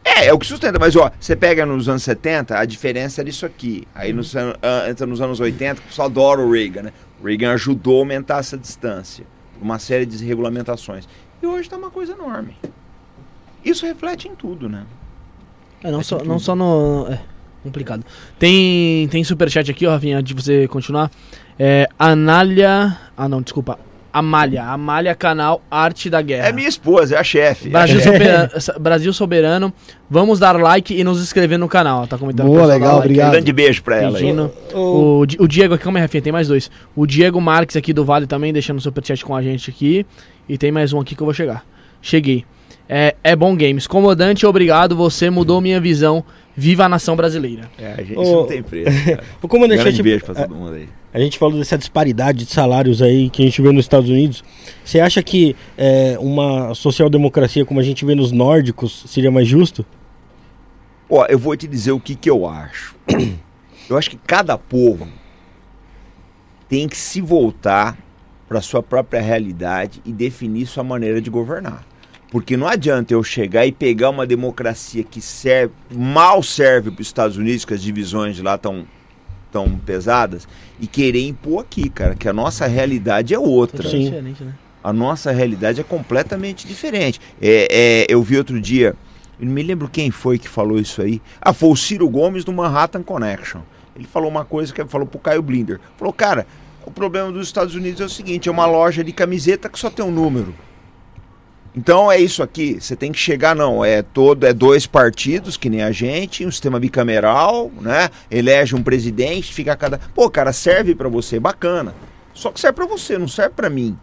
É, é o que sustenta, mas ó, você pega nos anos 70, a diferença era isso aqui. Aí nos, an- entra nos anos 80, que só adora o Reagan, né? O Reagan ajudou a aumentar essa distância. Uma série de regulamentações. E hoje tá uma coisa enorme. Isso reflete em tudo, né? É, não, só, não só no. É, complicado. Tem, tem superchat aqui, ó, Rafinha, antes de você continuar. É, Anália. Ah, não, desculpa. Amália. Amália Canal Arte da Guerra. É minha esposa, é a chefe. Brasil, soberano, Brasil Soberano. Vamos dar like e nos inscrever no canal. Tá comentando. Boa, legal, like obrigado. aí. Grande beijo pra ela aí. Pedindo. O, o Diego aqui, calma aí, Rafinha, tem mais dois. O Diego Marques aqui do Vale também, deixando o superchat com a gente aqui. E tem mais um aqui que eu vou chegar. Cheguei. É, é bom games. Comandante, obrigado. Você mudou minha visão. Viva a nação brasileira. É, a gente isso não tem preço. Ô, comandante, Grande beijo pra todo mundo aí. a gente falou dessa disparidade de salários aí que a gente vê nos Estados Unidos. Você acha que é, uma social-democracia como a gente vê nos nórdicos seria mais justo? Ó, eu vou te dizer o que, que eu acho. Eu acho que cada povo tem que se voltar para sua própria realidade e definir sua maneira de governar. Porque não adianta eu chegar e pegar uma democracia que serve, mal serve para os Estados Unidos, que as divisões de lá estão tão pesadas, e querer impor aqui, cara, que a nossa realidade é outra. Sim. diferente, né? A nossa realidade é completamente diferente. É, é, eu vi outro dia, eu não me lembro quem foi que falou isso aí. Ah, foi o Ciro Gomes do Manhattan Connection. Ele falou uma coisa que ele falou pro Caio Blinder. Falou, cara, o problema dos Estados Unidos é o seguinte, é uma loja de camiseta que só tem um número. Então é isso aqui, você tem que chegar, não, é todo, é dois partidos, que nem a gente, um sistema bicameral, né? Elege um presidente, fica cada. Pô, cara, serve pra você, bacana. Só que serve pra você, não serve pra mim.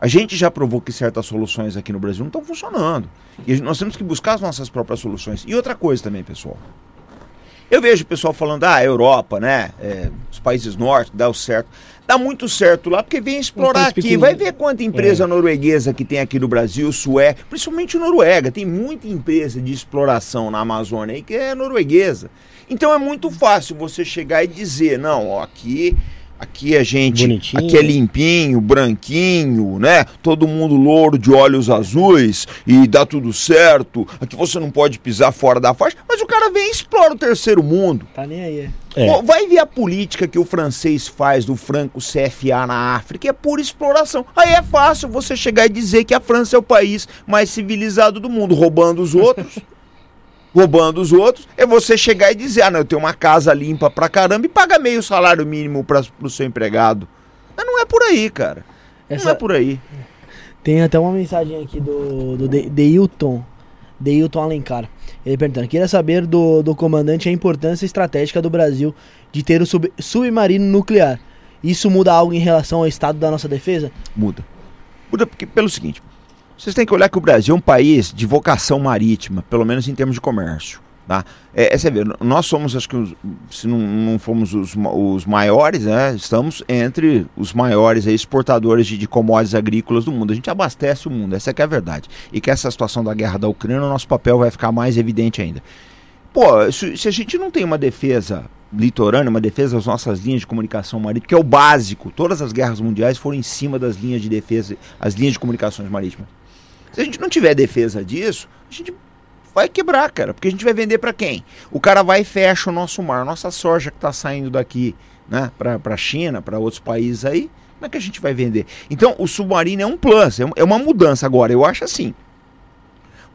A gente já provou que certas soluções aqui no Brasil não estão funcionando. E nós temos que buscar as nossas próprias soluções. E outra coisa também, pessoal. Eu vejo o pessoal falando, ah, Europa, né? é, os países norte, dá o certo. Dá muito certo lá, porque vem explorar aqui. Vai ver quanta empresa norueguesa que tem aqui no Brasil, Sué, principalmente Noruega. Tem muita empresa de exploração na Amazônia aí que é norueguesa. Então é muito fácil você chegar e dizer, não, ó, aqui, aqui a gente, Bonitinho. aqui é limpinho, branquinho, né? Todo mundo louro de olhos azuis e dá tudo certo. Aqui você não pode pisar fora da faixa, mas o cara vem e explora o terceiro mundo. Tá nem aí. é. É. Vai ver a política que o francês faz do franco CFA na África, é pura exploração. Aí é fácil você chegar e dizer que a França é o país mais civilizado do mundo, roubando os outros. roubando os outros, é você chegar e dizer: ah, não, eu tenho uma casa limpa pra caramba e paga meio salário mínimo pra, pro seu empregado. Mas não é por aí, cara. Não é Essa, por aí. Tem até uma mensagem aqui do, do De- Deilton. Deilton Alencar. Ele perguntando: queria saber do, do comandante a importância estratégica do Brasil de ter o sub- submarino nuclear. Isso muda algo em relação ao estado da nossa defesa? Muda. Muda porque, pelo seguinte: vocês têm que olhar que o Brasil é um país de vocação marítima, pelo menos em termos de comércio. Tá? É, é, você vê, nós somos, acho que, os- se não, não fomos os, os maiores, né, estamos entre os maiores aí, exportadores de, de commodities agrícolas do mundo. A gente abastece o mundo, essa é que é a verdade. E que essa situação da guerra da Ucrânia, o nosso papel vai ficar mais evidente ainda. Pô, se, se a gente não tem uma defesa litorânea, uma defesa das nossas linhas de comunicação marítima, que é o básico, todas as guerras mundiais foram em cima das linhas de defesa, as linhas de comunicações marítimas. Se a gente não tiver defesa disso, a gente vai quebrar, cara, porque a gente vai vender para quem? O cara vai e fecha o nosso mar, nossa soja que está saindo daqui, né, para a China, para outros países aí, como é que a gente vai vender? Então, o submarino é um plus, é é uma mudança agora, eu acho assim.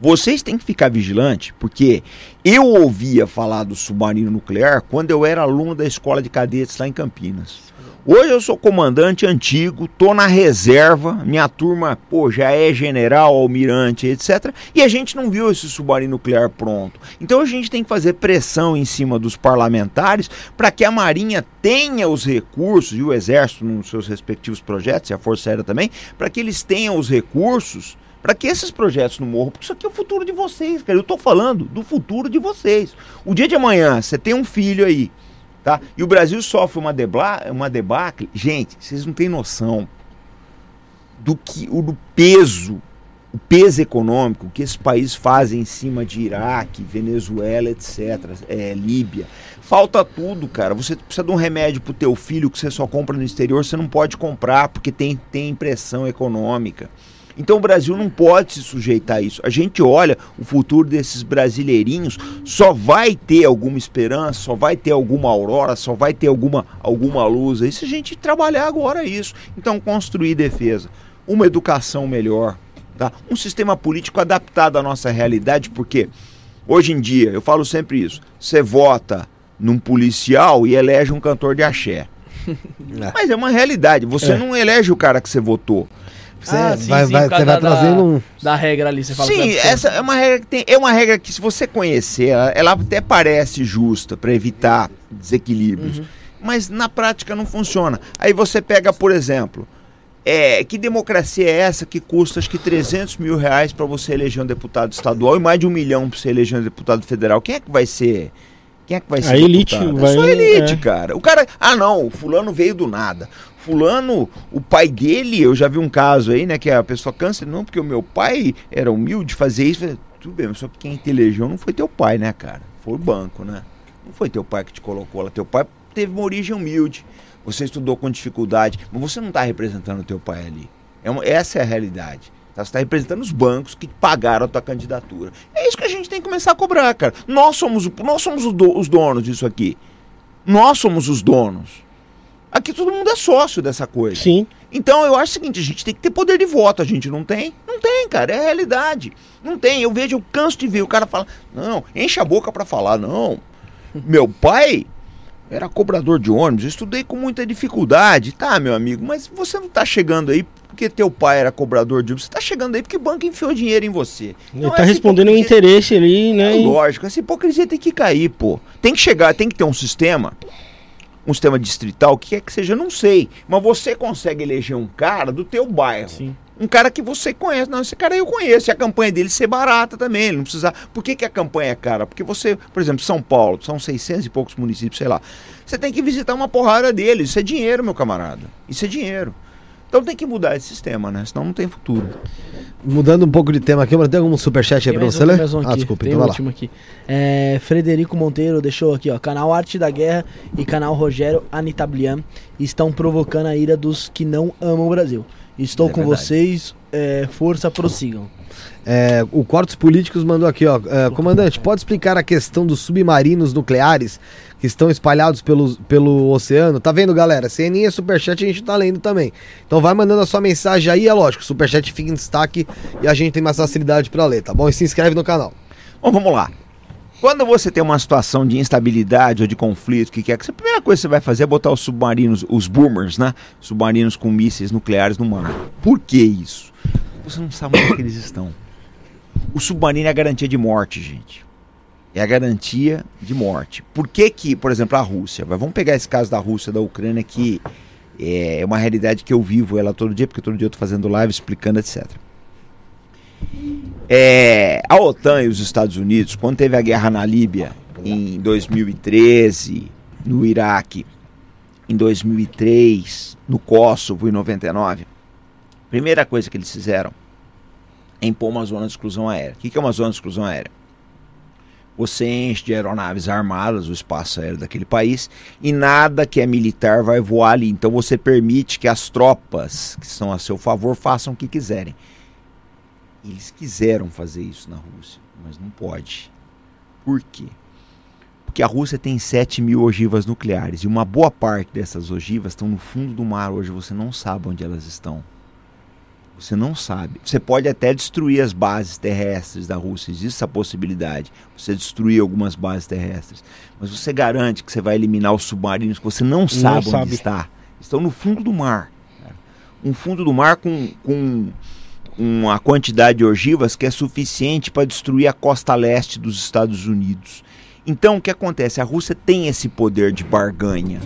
Vocês têm que ficar vigilante, porque eu ouvia falar do submarino nuclear quando eu era aluno da escola de cadetes lá em Campinas. Hoje eu sou comandante antigo, tô na reserva, minha turma, pô, já é general, almirante, etc. E a gente não viu esse submarino nuclear pronto. Então a gente tem que fazer pressão em cima dos parlamentares para que a Marinha tenha os recursos e o Exército nos seus respectivos projetos e a Força Aérea também, para que eles tenham os recursos para que esses projetos não morram, porque isso aqui é o futuro de vocês, cara. Eu tô falando do futuro de vocês. O dia de amanhã, você tem um filho aí, tá? E o Brasil sofre uma, debla, uma debacle. Gente, vocês não têm noção do que o do peso, o peso econômico que esses países fazem em cima de Iraque, Venezuela, etc. É, Líbia. Falta tudo, cara. Você precisa de um remédio pro teu filho que você só compra no exterior, você não pode comprar porque tem, tem pressão econômica. Então o Brasil não pode se sujeitar a isso. A gente olha o futuro desses brasileirinhos, só vai ter alguma esperança, só vai ter alguma aurora, só vai ter alguma, alguma luz aí se a gente trabalhar agora isso. Então construir defesa, uma educação melhor, tá? um sistema político adaptado à nossa realidade, porque Hoje em dia, eu falo sempre isso. Você vota num policial e elege um cantor de axé. Mas é uma realidade. Você É. não elege o cara que você votou. Você Ah, sim, vai, sim, vai, você vai da- trazendo um. Da regra ali, você fala Sim, vai pro essa é uma regra que tem, é uma regra que se você conhecer, ela, ela até parece justa para evitar desequilíbrios, mas na prática não funciona. Aí você pega, por exemplo, é, que democracia é essa que custa acho que 300 mil reais para você eleger um deputado estadual e mais de um milhão para você eleger um deputado federal? Quem é que vai ser? Quem é que vai ser? elite deputado? vai- É só elite, é. cara. O cara, ah não, o fulano veio do nada. Fulano, o pai dele, eu já vi um caso aí, né, que a pessoa cansa, não, porque o meu pai era humilde, fazia isso. Tudo bem, mas só que quem te elegeu não foi teu pai, né, cara? Foi o banco, né? Não foi teu pai que te colocou lá. Teu pai teve uma origem humilde. Você estudou com dificuldade, mas você não está representando o teu pai ali. É uma- essa é a realidade. Tá? Você está representando os bancos que pagaram a tua candidatura. É isso que a gente tem que começar a cobrar, cara. Nós somos, nós somos os donos disso aqui. Nós somos os donos. Aqui todo mundo é sócio dessa coisa. Sim. Então eu acho o seguinte, a gente tem que ter poder de voto, a gente não tem? Não tem, cara, é a realidade. Não tem, eu vejo, eu canso de ver o cara falar, não, enche a boca pra falar, não. Meu pai era cobrador de ônibus, eu estudei com muita dificuldade, tá, meu amigo, mas você não tá chegando aí porque teu pai era cobrador de ônibus, você tá chegando aí porque o banco enfiou dinheiro em você. Ele Então, tá respondendo o interesse ali, né? é lógico, essa hipocrisia tem que cair, pô. Tem que chegar, tem que ter um sistema, um sistema distrital, o que é que seja, não sei. Mas você consegue eleger um cara do teu bairro. Sim. Um cara que você conhece. Não, esse cara eu conheço. E a campanha dele ser barata também. Ele não precisa. Por que, que a campanha é cara? Porque você, por exemplo, São Paulo, são 600 e poucos municípios, sei lá. Você tem que visitar uma porrada deles. Isso é dinheiro, meu camarada. Isso é dinheiro. Então tem que mudar esse sistema, né? Senão não tem futuro. Mudando um pouco de tema aqui, mas tem algum superchat aí Tem pra você um, ler? um Ah, desculpa, tem então o vai lá. aqui. É, Frederico Monteiro deixou aqui, ó. Canal Arte da Guerra e canal Rogério Anitablian estão provocando a ira dos que não amam o Brasil. Estou É com verdade. vocês, é, força, prossigam. É, o Cortes Políticos mandou aqui, ó. é, comandante, pode explicar a questão dos submarinos nucleares que estão espalhados pelo, pelo oceano? Tá vendo, galera? CNI é superchat, a gente tá lendo também. Então vai mandando a sua mensagem aí, é lógico. Superchat fica em destaque e a gente tem mais facilidade pra ler, tá bom? E se inscreve no canal. Bom, vamos lá. Quando você tem uma situação de instabilidade ou de conflito, o que, que é? que A primeira coisa que você vai fazer é botar os submarinos, os boomers, né? Submarinos com mísseis nucleares no mar. Por que isso? Você não sabe onde é que eles estão. O submarino é a garantia de morte, gente. É a garantia de morte. Por que que, por exemplo, a Rússia? Vamos pegar esse caso da Rússia, da Ucrânia, que é uma realidade que eu vivo ela todo dia, porque todo dia eu tô fazendo live explicando, etc. É, a OTAN e os Estados Unidos, quando teve a guerra na Líbia em 2013, no Iraque em 2003, no Kosovo em 99, a primeira coisa que eles fizeram é impor uma zona de exclusão aérea. O que é uma zona de exclusão aérea? Você enche de aeronaves armadas o espaço aéreo daquele país e nada que é militar vai voar ali. Então você permite que as tropas que estão a seu favor façam o que quiserem. Eles quiseram fazer isso na Rússia, mas não pode. Por quê? Porque a Rússia tem 7 mil ogivas nucleares e uma boa parte dessas ogivas estão no fundo do mar hoje. Você não sabe onde elas estão. Você não sabe. Você pode até destruir as bases terrestres da Rússia. Existe essa possibilidade. Você destruir algumas bases terrestres. Mas você garante que você vai eliminar os submarinos que você não sabe onde sabe. está. Estão no fundo do mar. Um fundo do mar com, com uma quantidade de ogivas que é suficiente para destruir a costa leste dos Estados Unidos. Então o que acontece? A Rússia tem esse poder de barganha.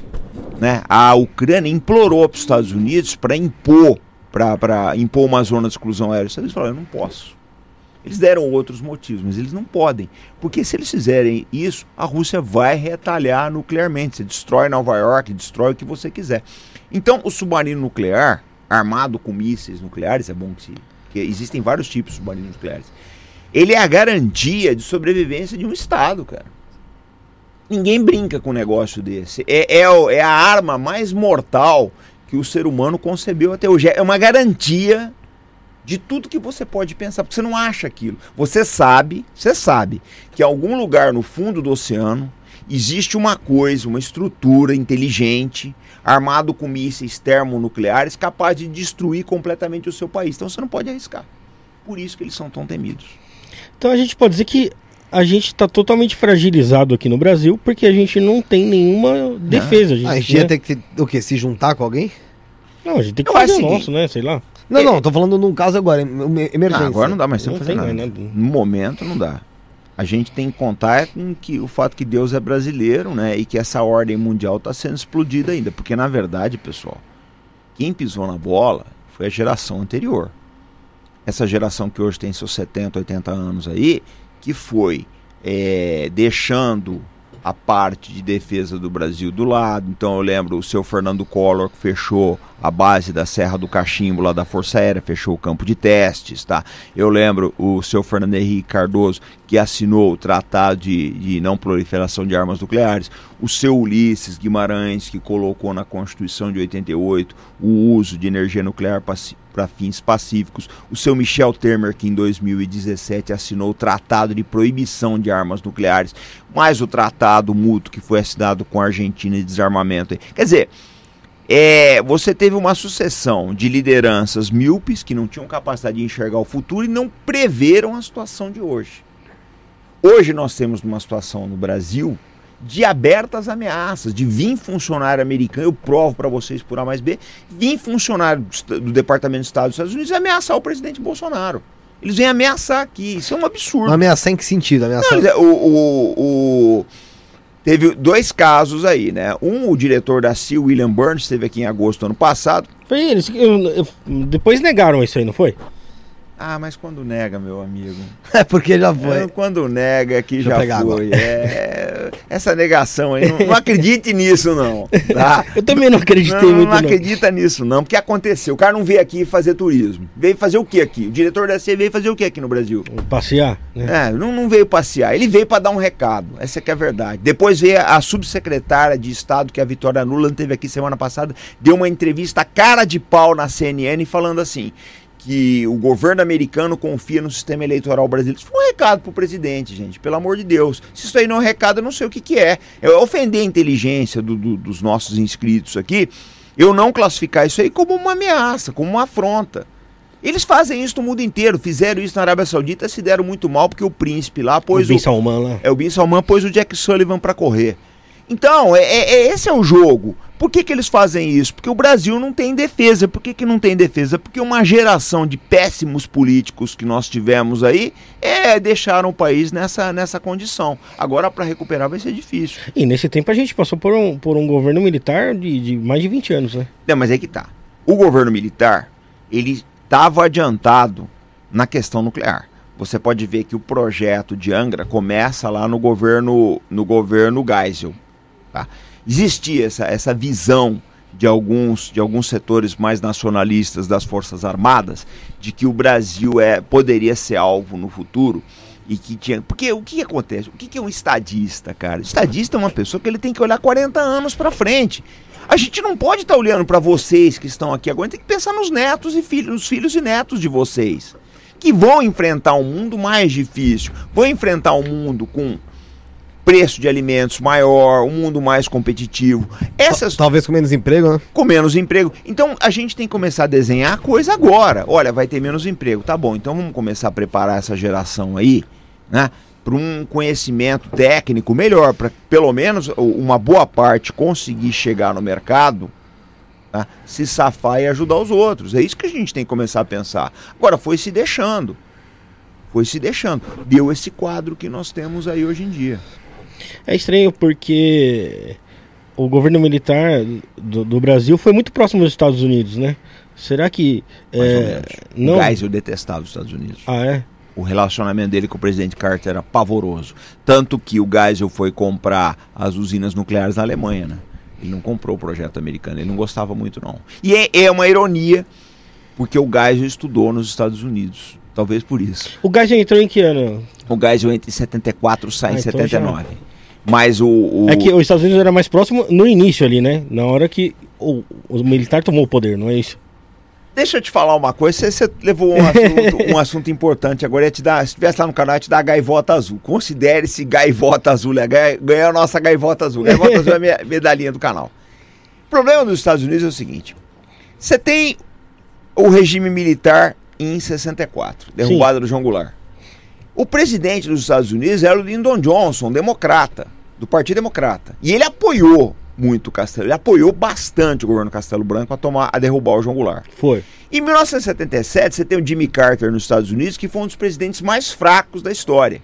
Né? A Ucrânia implorou para os Estados Unidos para impor, para impor uma zona de exclusão aérea. Unidos falaram, eu não posso. Eles deram outros motivos, mas eles não podem. Porque se eles fizerem isso, a Rússia vai retalhar nuclearmente. Você destrói Nova York, destrói o que você quiser. Então, o submarino nuclear, armado com mísseis nucleares, é bom que, se, existem vários tipos de submarinos nucleares. Ele é a garantia de sobrevivência de um Estado, cara. Ninguém brinca com um negócio desse. É, é, é a arma mais mortal que o ser humano concebeu até hoje. É uma garantia de tudo que você pode pensar, porque você não acha aquilo. Você sabe, você sabe que em algum lugar no fundo do oceano existe uma coisa, uma estrutura inteligente, armado com mísseis termonucleares, capaz de destruir completamente o seu país. Então você não pode arriscar. Por isso que eles são tão temidos. Então a gente pode dizer que a gente está totalmente fragilizado aqui no Brasil porque a gente não tem nenhuma defesa. A gente, a gente né? ia ter que o quê? Se juntar com alguém? Não, a gente tem que Eu fazer o o nosso, né? Sei lá. Não, não, tô falando num caso agora, em- emergência. Ah, agora não dá mais tempo fazer tem nada. mais nada. No momento não dá. A gente tem que contar é com que o fato que Deus é brasileiro, né? E que essa ordem mundial está sendo explodida ainda. Porque, na verdade, pessoal, quem pisou na bola foi a geração anterior. Essa geração que hoje tem seus 70, 80 anos aí, que foi é, deixando a parte de defesa do Brasil do lado. Então eu lembro o seu Fernando Collor que fechou a base da Serra do Cachimbo lá da Força Aérea, fechou o campo de testes, tá? Eu lembro o seu Fernando Henrique Cardoso que assinou o Tratado de, de Não Proliferação de Armas Nucleares, o seu Ulisses Guimarães que colocou na Constituição de 88 o uso de energia nuclear para fins pacíficos, o seu Michel Temer que em 2017 assinou o Tratado de Proibição de Armas Nucleares, mais o tratado mútuo que foi assinado com a Argentina de desarmamento. Quer dizer, é, você teve uma sucessão de lideranças míopes que não tinham capacidade de enxergar o futuro e não preveram a situação de hoje. Hoje nós temos uma situação no Brasil de abertas ameaças, de vir funcionário americano, eu provo para vocês por A mais B, vir funcionário do, Departamento de Estado dos Estados Unidos ameaçar o presidente Bolsonaro. Eles vêm ameaçar aqui, isso é um absurdo. Ameaçar em que sentido? Ameaçar... Não, o, o, o- Teve dois casos aí, né? Um, o diretor da CIA, William Burns, esteve aqui em agosto do ano passado. Foi eles. eu- eu- depois negaram isso aí, não foi? Ah, mas quando nega, meu amigo? É porque já foi. É, quando nega que Deixa já foi. É, essa negação aí, não, não acredite nisso não, tá? Eu também não acreditei Não, muito, não não. acredita nisso não, porque aconteceu. O cara não veio aqui fazer turismo. Veio fazer o que aqui? O diretor da CIA veio fazer o que aqui no Brasil? Passear, né? É, não, não veio passear, ele veio para dar um recado, essa que é a verdade. Depois veio a subsecretária de Estado, que é a Vitória Nuland, teve aqui semana passada, deu uma entrevista cara de pau na CNN falando assim, que o governo americano confia no sistema eleitoral brasileiro. Isso foi um recado pro presidente, gente, pelo amor de Deus. Se isso aí não é um recado, eu não sei o que que é. Eu ofender a inteligência do- do- dos nossos inscritos aqui, eu não classificar isso aí como uma ameaça, como uma afronta. Eles fazem isso no mundo inteiro, fizeram isso na Arábia Saudita, se deram muito mal porque o príncipe lá pôs o Bin o, Salman lá. é, o Bin Salman pôs o Jack Sullivan para correr. Então, é, é- é- esse é o jogo. Por que, que eles fazem isso? Porque o Brasil não tem defesa. Por que, que não tem defesa? Porque uma geração de péssimos políticos que nós tivemos aí é, deixaram o país nessa, nessa condição. Agora, para recuperar, vai ser difícil. E nesse tempo a gente passou por um, por um governo militar de, de mais de 20 anos, né? Não, mas é que tá. O governo militar, ele estava adiantado na questão nuclear. Você pode ver que o projeto de Angra começa lá no governo no governo Geisel. Tá? Existia essa, essa visão de alguns, de alguns setores mais nacionalistas das Forças Armadas de que o Brasil é, poderia ser alvo no futuro e que tinha. Porque o que, acontece? O que, é um estadista, cara? Estadista é uma pessoa que ele tem que olhar 40 anos para frente. A gente não pode estar olhando para vocês que estão aqui agora, tem que pensar nos netos e filhos, nos filhos e netos de vocês, que vão enfrentar um mundo mais difícil, vão enfrentar um mundo com preço de alimentos maior, um mundo mais competitivo. Essas Talvez com menos emprego, né? com menos emprego. Então a gente tem que começar a desenhar coisa agora. Olha, vai ter menos emprego. Tá bom, então vamos começar a preparar essa geração aí, né? Para um conhecimento técnico melhor, para pelo menos uma boa parte conseguir chegar no mercado, tá? se safar e ajudar os outros. É isso que a gente tem que começar a pensar. Agora, foi se deixando. Foi se deixando. Deu esse quadro que nós temos aí hoje em dia. É estranho porque o governo militar do, do Brasil foi muito próximo dos Estados Unidos, né? Será que. Mais é, não. O Geisel detestava os Estados Unidos. Ah, é? O relacionamento dele com o presidente Carter era pavoroso. Tanto que o Geisel foi comprar as usinas nucleares na Alemanha, né? Ele não comprou o projeto americano, ele não gostava muito, não. E é, é uma ironia, porque o Geisel estudou nos Estados Unidos. Talvez por isso. O gás já entrou em que ano? O Geisel entra em 74, sai Ah, em então 79. Mas o. o- É que os Estados Unidos era mais próximo no início ali, né? Na hora que o, o militar tomou o poder, não é isso? Deixa eu te falar uma coisa, você, levou um assunto, um assunto importante agora, ia te dar, se estivesse lá no canal, ia te dar a gaivota azul. Considere-se gaivota azul, é, ganhou a nossa gaivota azul. Gaivota azul é a minha medalhinha do canal. O problema dos Estados Unidos é o seguinte: você tem o regime militar em 64, derrubada do João Goulart. O presidente dos Estados Unidos era o Lyndon Johnson, democrata, do Partido Democrata. E ele apoiou muito o Castelo, ele apoiou bastante o governo Castelo Branco a tomar a derrubar o João Goulart. Foi. Em 1977, você tem o Jimmy Carter nos Estados Unidos, que foi um dos presidentes mais fracos da história,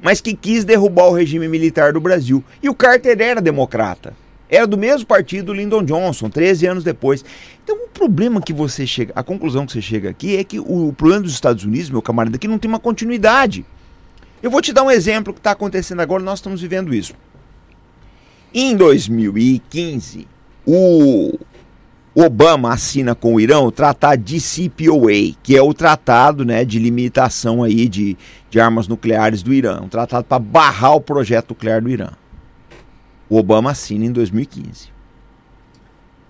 mas que quis derrubar o regime militar do Brasil. E o Carter era democrata. Era do mesmo partido do Lyndon Johnson, 13 anos depois. Então, o problema que você chega, a conclusão que você chega aqui é que o plano dos Estados Unidos, meu camarada, aqui não tem uma continuidade. Eu vou te dar um exemplo que está acontecendo agora, nós estamos vivendo isso. Em 2015, o Obama assina com o Irã o tratado de CPOA, que é o tratado né, de limitação aí de, de armas nucleares do Irã, um tratado para barrar o projeto nuclear do Irã. O Obama assina em 2015.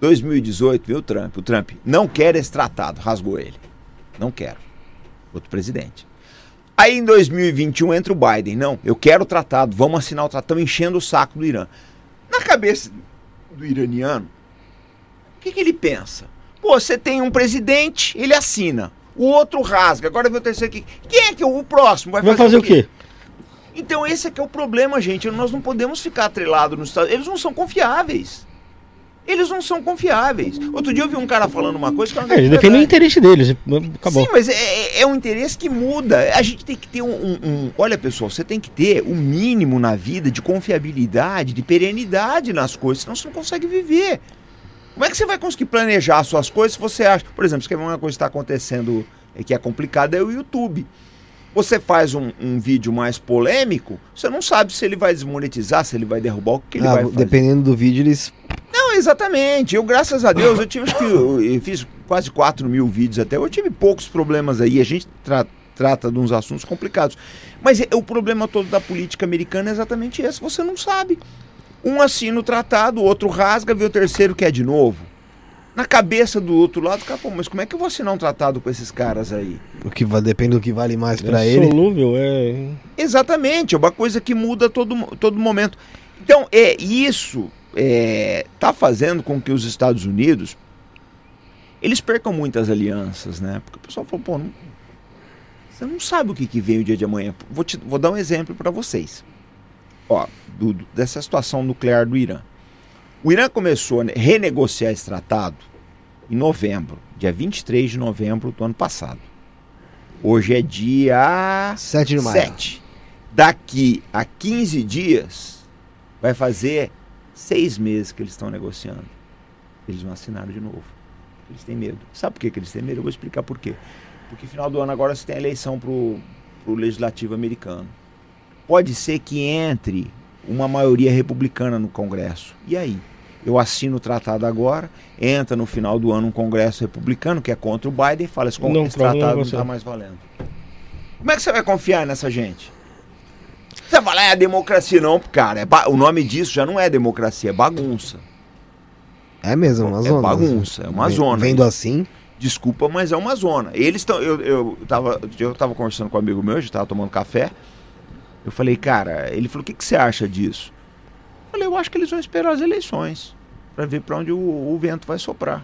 2018 veio o Trump. O Trump não quer esse tratado, rasgou ele. Não quero. Outro presidente. Aí em 2021 entra o Biden. Não, eu quero o tratado, vamos assinar o tratado, enchendo o saco do Irã. Na cabeça do iraniano, o que, que ele pensa? Pô, você tem um presidente, ele assina. O outro rasga. Agora vem o terceiro aqui. Quem é que o próximo vai, Vai fazer o quê? Então esse é que é o problema, gente. Nós não podemos ficar atrelados nos Estados Eles não são confiáveis. Eles não são confiáveis. Outro dia eu vi um cara falando uma coisa que eu não É, eles defendem o interesse deles. Acabou. Sim, mas é- é, é um interesse que muda. A gente tem que ter um, um- um- Olha, pessoal, você tem que ter o mínimo na vida de confiabilidade, de perenidade nas coisas, senão você não consegue viver. Como é que você vai conseguir planejar as suas coisas se você acha. Por exemplo, ver uma coisa que está acontecendo é, que é complicada é o YouTube. Você faz um, um vídeo mais polêmico, você não sabe se ele vai desmonetizar, se ele vai derrubar, o que ele Ah, vai fazer. dependendo do vídeo, eles. Não, exatamente. Eu, graças a Deus, eu tive, acho que eu, eu fiz quase 4 mil vídeos até. Eu tive poucos problemas aí. A gente tra- trata de uns assuntos complicados. Mas é- o problema todo da política americana é exatamente esse. Você não sabe. Um assina o tratado, o outro rasga, vê o terceiro quer de novo. Na cabeça do outro lado, cara, pô, mas como é que eu vou assinar um tratado com esses caras aí? O que depende do que vale mais pra é ele. solúvel, é. Exatamente, é uma coisa que muda a todo, todo momento. Então, é isso está fazendo com que os Estados Unidos eles percam muitas alianças, né? Porque o pessoal falou, pô, não- você não sabe o que, que vem o dia de amanhã. Vou, te, vou dar um exemplo para vocês. Ó, do- dessa situação nuclear do Irã. O Irã começou a ne- renegociar esse tratado em novembro, dia 23 de novembro do ano passado. Hoje é dia 7 de maio. 7. Daqui a 15 dias, vai fazer seis meses que eles estão negociando. Eles vão assinar de novo. Eles têm medo. Sabe por que, que eles têm medo? Eu vou explicar por quê. Porque final do ano agora você tem a eleição para o legislativo americano. Pode ser que entre uma maioria republicana no Congresso. E aí? Eu assino o tratado agora, entra no final do ano um Congresso republicano que é contra o Biden e fala: esse, Não, esse prova tratado não está mais valendo. Como é que você vai confiar nessa gente? Você vai falar, é a democracia, não, cara. é o nome disso já não é democracia, é bagunça. É mesmo, uma É zona. bagunça, é uma Vem- zona. Vendo assim. Desculpa, mas é uma zona. Eles estão. Eu, eu, tava, eu tava conversando com um amigo meu, a gente tava tomando café. Eu falei, cara, ele falou: o que, que você acha disso? Eu falei, eu acho que eles vão esperar as eleições para ver para onde o, o vento vai soprar.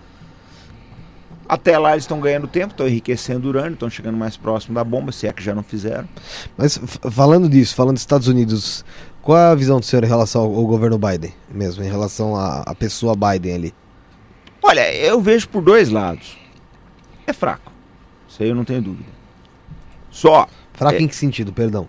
Até lá eles estão ganhando tempo, estão enriquecendo urânio, estão chegando mais próximo da bomba, se é que já não fizeram. Mas falando disso, falando dos Estados Unidos, qual é a visão do senhor em relação ao, ao governo Biden mesmo, em relação à, à pessoa Biden ali? Olha, eu vejo por dois lados. É fraco. Isso aí eu não tenho dúvida. Só Fraco É. em que sentido, perdão?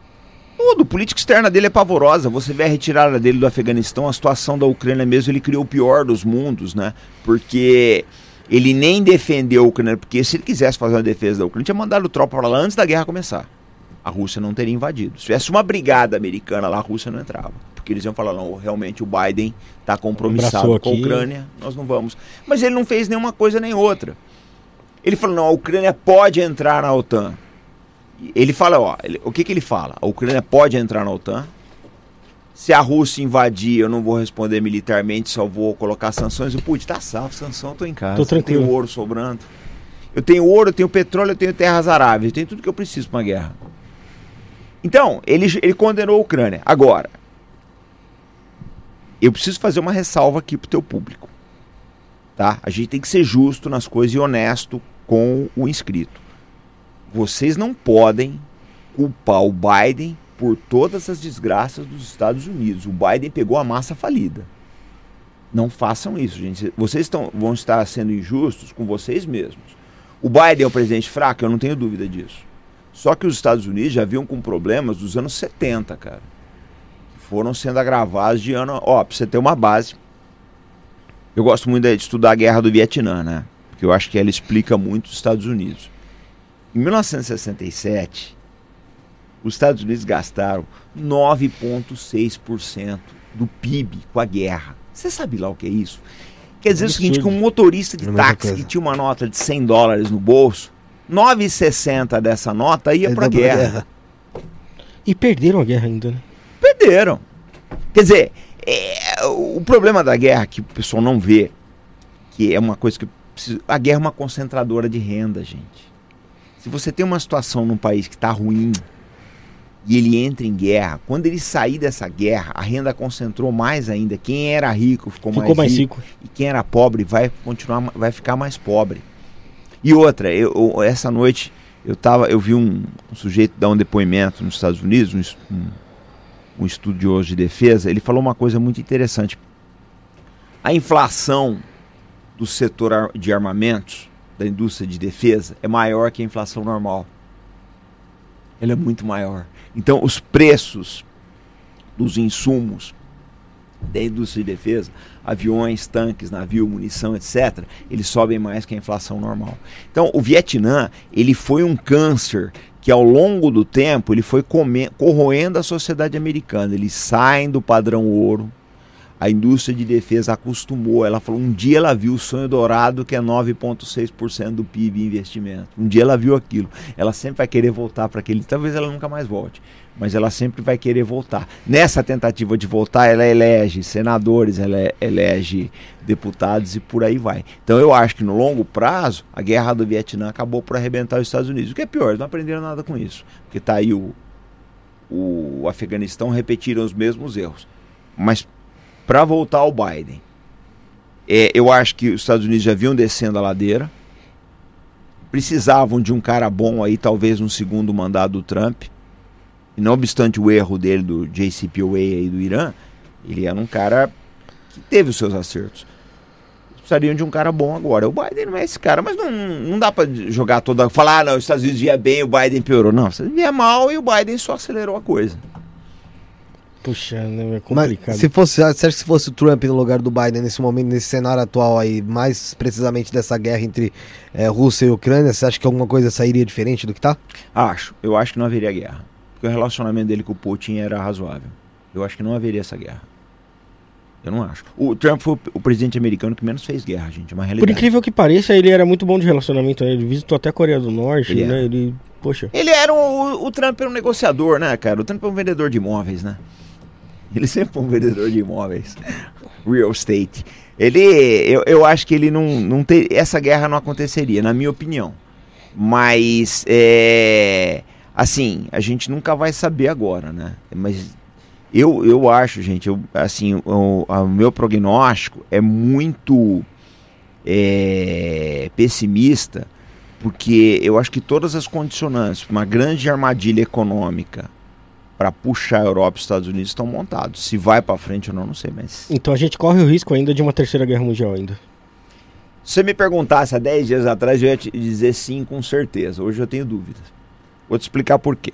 Tudo, política externa dele é pavorosa. Você vê a retirada dele do Afeganistão, a situação da Ucrânia mesmo, ele criou o pior dos mundos, né? Porque ele nem defendeu a Ucrânia, porque se ele quisesse fazer uma defesa da Ucrânia, tinha mandado tropa para lá antes da guerra começar. A Rússia não teria invadido. Se tivesse uma brigada americana lá, a Rússia não entrava. Porque eles iam falar, não, realmente o Biden está compromissado com a. Ucrânia, nós não vamos. Mas ele não fez nenhuma coisa nem outra. Ele falou, não, a Ucrânia pode entrar na OTAN. Ele fala, ó, ele- o que, que ele fala? A Ucrânia pode entrar na OTAN. Se a Rússia invadir, eu não vou responder militarmente, só vou colocar sanções. O Putin tá salvo, sanção, eu tô em casa. Tô tranquilo. Eu tenho ouro sobrando. Eu tenho ouro, eu tenho petróleo, eu tenho terras aráveis, eu tenho tudo que eu preciso para uma guerra. Então, ele, ele condenou a Ucrânia. Agora, eu preciso fazer uma ressalva aqui pro teu público. Tá? A gente tem que ser justo nas coisas e honesto com o inscrito. Vocês não podem culpar o Biden por todas as desgraças dos Estados Unidos. O Biden pegou a massa falida. Não façam isso, gente. Vocês estão, vão estar sendo injustos com vocês mesmos. O Biden é o presidente fraco, eu não tenho dúvida disso. Só que os Estados Unidos já vinham com problemas dos anos 70, cara. Foram sendo agravados de ano. Ó, pra você ter uma base. Eu gosto muito de estudar a guerra do Vietnã, né? Porque eu acho que ela explica muito os Estados Unidos. Em 1967, os Estados Unidos gastaram 9,6% do PIB com a guerra. Você sabe lá o que é isso? Quer dizer é o seguinte, que um motorista de táxi que tinha uma nota de 100 dólares no bolso, 9,60 dessa nota ia para a guerra. guerra. E perderam a guerra ainda, né? Perderam. Quer dizer, é, o problema da guerra que o pessoal não vê, que é uma coisa que a guerra é uma concentradora de renda, gente. Se você tem uma situação num país que está ruim, e ele entra em guerra, quando ele sair dessa guerra, a renda concentrou mais ainda. Quem era rico ficou, ficou mais, rico, mais, rico, e quem era pobre vai continuar, vai ficar mais pobre. E outra, eu, essa noite eu tava, eu vi um, um, sujeito dar um depoimento nos Estados Unidos, um, um estudioso de defesa, ele falou uma coisa muito interessante. A inflação do setor de armamentos, da indústria de defesa, é maior que a inflação normal. Ela é muito maior. Então, os preços dos insumos da indústria de defesa, aviões, tanques, navio, munição, etc., eles sobem mais que a inflação normal. Então, o Vietnã, ele foi um câncer que ao longo do tempo ele foi corroendo a sociedade americana. Eles saem do padrão ouro, a indústria de defesa acostumou. Ela falou: um dia ela viu o sonho dourado, que é 9,6% do PIB em investimento. Um dia ela viu aquilo. Ela sempre vai querer voltar para aquele. Talvez ela nunca mais volte, mas ela sempre vai querer voltar. Nessa tentativa de voltar, ela elege senadores, ela elege deputados e por aí vai. Então eu acho que no longo prazo, a guerra do Vietnã acabou por arrebentar os Estados Unidos. O que é pior, eles não aprenderam nada com isso. Porque está aí o, o Afeganistão repetiram os mesmos erros. Mas para voltar ao Biden. É, eu acho que os Estados Unidos já vinham descendo a ladeira. Precisavam de um cara bom aí, talvez no segundo mandato do Trump. E não obstante o erro dele do JCPOA aí do Irã, ele era um cara que teve os seus acertos. Precisariam de um cara bom agora. O Biden não é esse cara, mas não, não dá para jogar toda. Falar, ah, não, os Estados Unidos via bem, o Biden piorou. Não, os Estados Unidos via mal e o Biden só acelerou a coisa. Puxa, né, é complicado. Mas se fosse, você acha que se fosse o Trump no lugar do Biden nesse momento, nesse cenário atual aí, mais precisamente dessa guerra entre é, Rússia e Ucrânia, você acha que alguma coisa sairia diferente do que tá? Acho. Eu acho que não haveria guerra. Porque o relacionamento dele com o Putin era razoável. Eu acho que não haveria essa guerra. Eu não acho. O Trump foi o presidente americano que menos fez guerra, gente. É uma realidade. Por incrível que pareça, ele era muito bom de relacionamento. Né? Ele visitou até a Coreia do Norte, ele né? Ele, poxa. Ele era um, o, o Trump era um negociador, né, cara? O Trump é um vendedor de imóveis, né? Ele sempre foi um vendedor de imóveis. Real estate. Ele, eu, eu acho que ele não, não ter, essa guerra não aconteceria, na minha opinião. Mas, é, assim, a gente nunca vai saber agora, né? Mas eu, eu acho, gente, eu, assim, o, o meu prognóstico é muito é, pessimista, porque eu acho que todas as condicionantes, uma grande armadilha econômica, para puxar a Europa e os Estados Unidos estão montados. Se vai para frente ou não, não sei, mas. Então a gente corre o risco ainda de uma terceira guerra mundial ainda. Se você me perguntasse há 10 dias atrás, eu ia te dizer sim com certeza. Hoje eu tenho dúvidas. Vou te explicar por quê.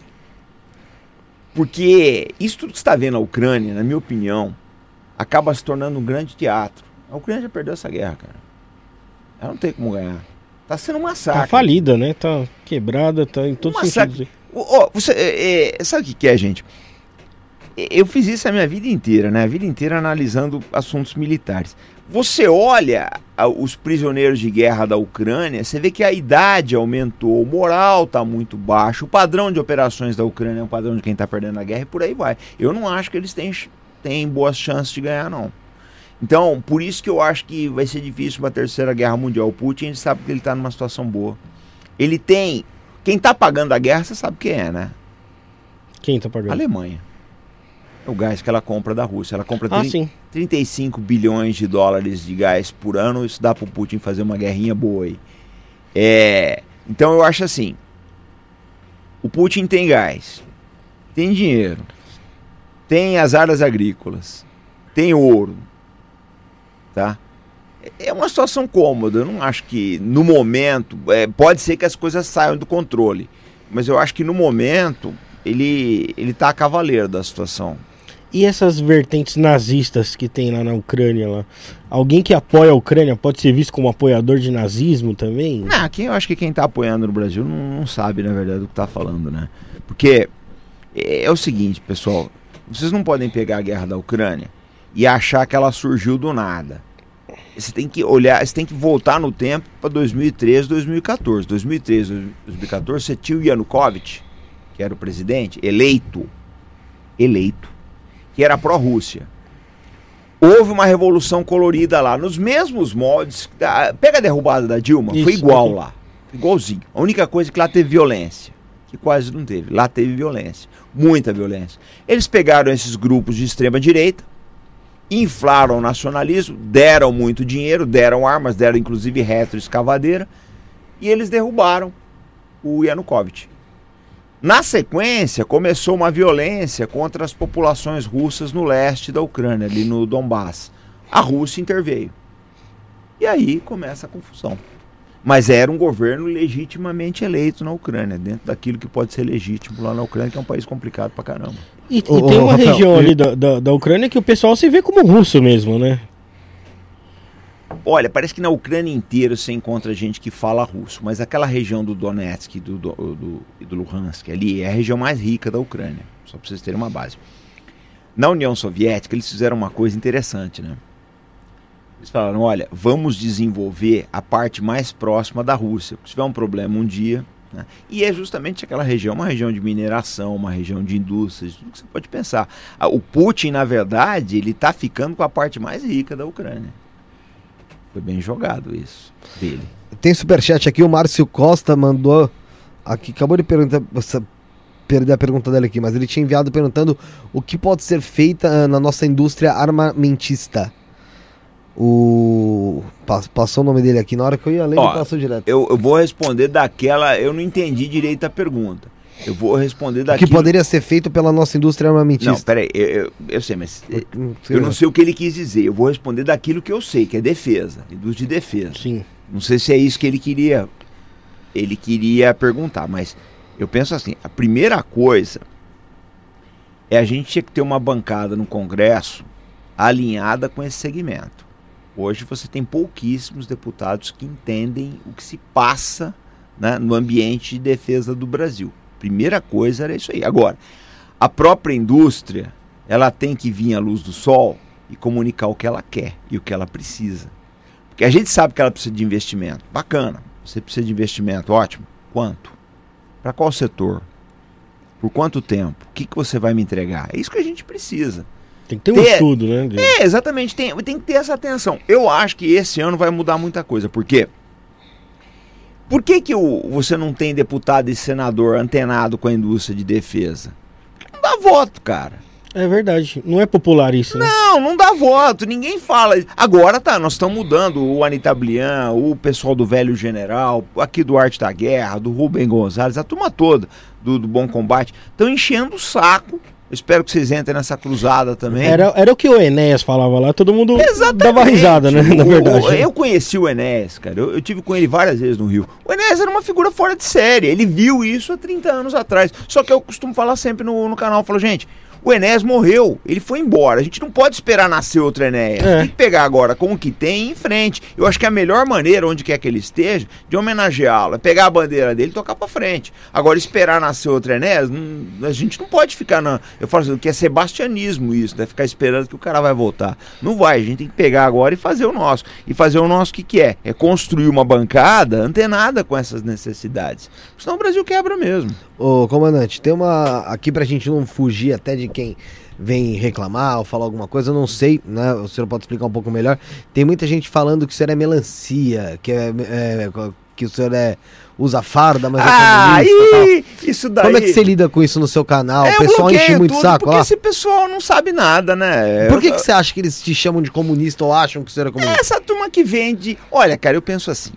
Porque isso tudo que você está vendo na Ucrânia, na minha opinião, acaba se tornando um grande teatro. A Ucrânia já perdeu essa guerra, cara. Ela não tem como ganhar. Tá sendo um massacre. Tá falida, né? Tá quebrada, tá em todos os sentidos. Oh, você, é, é, sabe o que, é, gente? Eu fiz isso a minha vida inteira, né? A vida inteira analisando assuntos militares. Você olha os prisioneiros de guerra da Ucrânia, você vê que a idade aumentou, o moral está muito baixo, o padrão de operações da Ucrânia é um padrão de quem está perdendo a guerra e por aí vai. Eu não acho que eles têm, têm boas chances de ganhar, não. Então, por isso que eu acho que vai ser difícil uma terceira guerra mundial. O Putin, sabe que ele está numa situação boa. Ele tem quem está pagando a guerra, você sabe quem é, né? Quem está pagando? A Alemanha. É o gás que ela compra da Rússia. Ela compra ah, 30, 35 bilhões de dólares de gás por ano. Isso dá para o Putin fazer uma guerrinha boa aí. É, então eu acho assim. O Putin tem gás, tem dinheiro, tem as áreas agrícolas, tem ouro, tá? É uma situação cômoda. Eu não acho que no momento é, pode ser que as coisas saiam do controle, mas eu acho que no momento ele ele está a cavaleiro da situação. E essas vertentes nazistas que tem lá na Ucrânia lá? Alguém que apoia a Ucrânia pode ser visto como apoiador de nazismo também? Não, quem, eu acho que quem está apoiando no Brasil não, não, sabe, na verdade, do que está falando, né? Porque é, é o seguinte, pessoal, vocês não podem pegar a guerra da Ucrânia e achar que ela surgiu do nada. Você tem que olhar, você tem que voltar no tempo para 2013, 2014. 2013, 2014, você tinha o Yanukovych, que era o presidente, eleito, eleito, que era pró-Rússia. Houve uma revolução colorida lá, nos mesmos moldes. Pega a derrubada da Dilma, Isso, foi igual lá. Igualzinho. A única coisa é que lá teve violência. Que quase não teve. Lá teve violência. Muita violência. Eles pegaram esses grupos de extrema direita, inflaram o nacionalismo, deram muito dinheiro, deram armas, deram inclusive retroescavadeira, e eles derrubaram o Yanukovych. Na sequência, começou uma violência contra as populações russas no leste da Ucrânia, ali no Donbass. A Rússia interveio. E aí começa a confusão. Mas era um governo legitimamente eleito na Ucrânia, dentro daquilo que pode ser legítimo lá na Ucrânia, que é um país complicado pra caramba. E, e tem uma Rafael, região ali da, da, da, Ucrânia que o pessoal se vê como russo mesmo, né? Olha, parece que na Ucrânia inteira você encontra gente que fala russo, mas aquela região do Donetsk e do, do, do, do Luhansk ali é a região mais rica da Ucrânia, só para vocês terem uma base. Na União Soviética eles fizeram uma coisa interessante, né? Eles falaram: olha, vamos desenvolver a parte mais próxima da Rússia. Se tiver um problema um dia. Né? E é justamente aquela região, uma região de mineração, uma região de indústrias, tudo que você pode pensar. O Putin, na verdade, ele está ficando com a parte mais rica da Ucrânia. Foi bem jogado isso dele. Tem superchat aqui, o Márcio Costa mandou. Aqui, acabou de perguntar. Perder a pergunta dele aqui, mas ele tinha enviado perguntando o que pode ser feita uh, na nossa indústria armamentista. O. Passou o nome dele aqui na hora que eu ia ler, Ó, ele passou direto. Eu, eu, vou responder daquela. Eu não entendi direito a pergunta. Eu vou responder daquilo. O que poderia ser feito pela nossa indústria armamentista. Não, peraí, eu, eu, eu sei, mas. Sei eu não sei o que ele quis dizer. Eu vou responder daquilo que eu sei, que é defesa, indústria de defesa. Sim. Não sei se é isso que ele queria. Ele queria perguntar, mas eu penso assim: a primeira coisa é a gente tinha que ter uma bancada no Congresso alinhada com esse segmento. Hoje você tem pouquíssimos deputados que entendem o que se passa né, no ambiente de defesa do Brasil. Primeira coisa era isso aí. Agora, a própria indústria, ela tem que vir à luz do sol e comunicar o que ela quer e o que ela precisa. Porque a gente sabe que ela precisa de investimento. Bacana. Você precisa de investimento, ótimo. Quanto? Para qual setor? Por quanto tempo? O que, que você vai me entregar? É isso que a gente precisa. Tem que ter um ter... estudo, né? De... É, exatamente. Tem, tem que ter essa atenção. Eu acho que esse ano vai mudar muita coisa. Por quê? Por que, que o, você não tem deputado e senador antenado com a indústria de defesa? Porque não dá voto, cara. É verdade. Não é popular isso, né? Não, não dá voto. Ninguém fala. Agora tá, nós estamos mudando. O Anitta Blian, o pessoal do Velho General, aqui do Arte da Guerra, do Rubem Gonzalez, a turma toda do, do Bom Combate, estão enchendo o saco eu espero que vocês entrem nessa cruzada também. Era, era o que o Enéas falava lá, todo mundo Exatamente. dava risada, né? Na verdade. O, eu conheci o Enéas, cara. Eu, eu, tive com ele várias vezes no Rio. O Enéas era uma figura fora de série. Ele viu isso há 30 anos atrás. Só que eu costumo falar sempre no, no canal, eu falo, gente, o Enéas morreu, ele foi embora. A gente não pode esperar nascer outro Enéas. É. Tem que pegar agora com o que tem e em frente. Eu acho que a melhor maneira, onde quer que ele esteja, de homenageá-lo, é pegar a bandeira dele e tocar pra frente. Agora, esperar nascer outro Enéas, não, a gente não pode ficar na. Eu falo assim, que é sebastianismo isso, né? Ficar esperando que o cara vai voltar. Não vai, a gente tem que pegar agora e fazer o nosso. E fazer o nosso o que, que é? É construir uma bancada antenada com essas necessidades. Senão o Brasil quebra mesmo. Ô, comandante, tem uma. Aqui pra gente não fugir até de quem vem reclamar ou falar alguma coisa, eu não sei, né? O senhor pode explicar um pouco melhor. Tem muita gente falando que o senhor é melancia, que, é, é que o senhor é, usa farda, mas é ah, é isso daí. Como é que você lida com isso no seu canal? É, o pessoal enche muito tudo saco, porque ó. esse pessoal não sabe nada, né? Por que, que você acha que eles te chamam de comunista ou acham que o senhor é comunista? Essa turma que vende. Olha, cara, eu penso assim.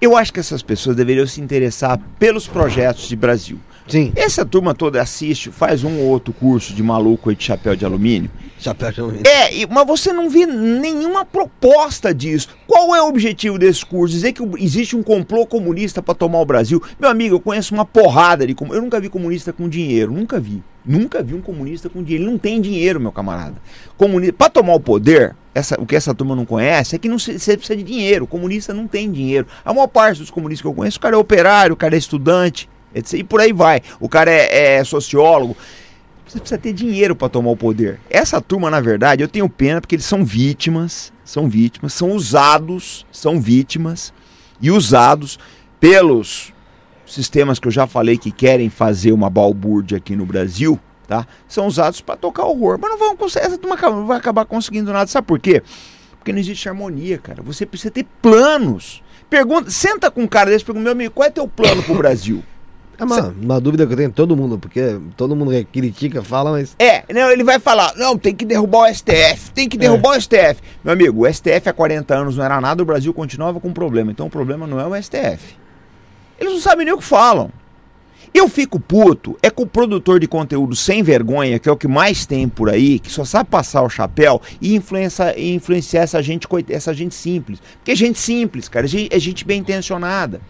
Eu acho que essas pessoas deveriam se interessar pelos projetos de Brasil. Sim. Essa turma toda assiste, faz um ou outro curso de maluco aí de chapéu de alumínio. Chapéu de alumínio. É, mas você não vê nenhuma proposta disso. Qual é o objetivo desse curso? Dizer que existe um complô comunista para tomar o Brasil? Meu amigo, eu conheço uma porrada de comunistas. Eu nunca vi comunista com dinheiro, nunca vi. Nunca vi um comunista com dinheiro. Ele não tem dinheiro, meu camarada. Comunista, para tomar o poder, essa, o que essa turma não conhece é que não se- você precisa de dinheiro. O comunista não tem dinheiro. A maior parte dos comunistas que eu conheço, o cara é operário, o cara é estudante. E por aí vai. O cara é, é sociólogo. Você precisa ter dinheiro para tomar o poder. Essa turma, na verdade, eu tenho pena porque eles são vítimas, são vítimas, são usados, são vítimas e usados pelos sistemas que eu já falei que querem fazer uma balbúrdia aqui no Brasil, tá? São usados para tocar horror. Mas não vão conseguir, essa turma não vai acabar conseguindo nada. Sabe por quê? Porque não existe harmonia, cara. Você precisa ter planos. Pergunta, senta com um cara desse pergunta, meu amigo, qual é teu plano pro Brasil? É uma, uma dúvida que eu tenho todo mundo, porque todo mundo que critica, fala, mas. É, não, ele vai falar, não, tem que derrubar o STF, tem que derrubar o STF. Meu amigo, o STF há 40 anos não era nada, o Brasil continuava com problema. Então o problema não é o STF. Eles não sabem nem o que falam. Eu fico puto, é com o produtor de conteúdo sem vergonha, que é o que mais tem por aí, que só sabe passar o chapéu e, influencia, e influenciar essa gente, essa gente simples. Porque é gente simples, cara, é gente, é gente bem intencionada.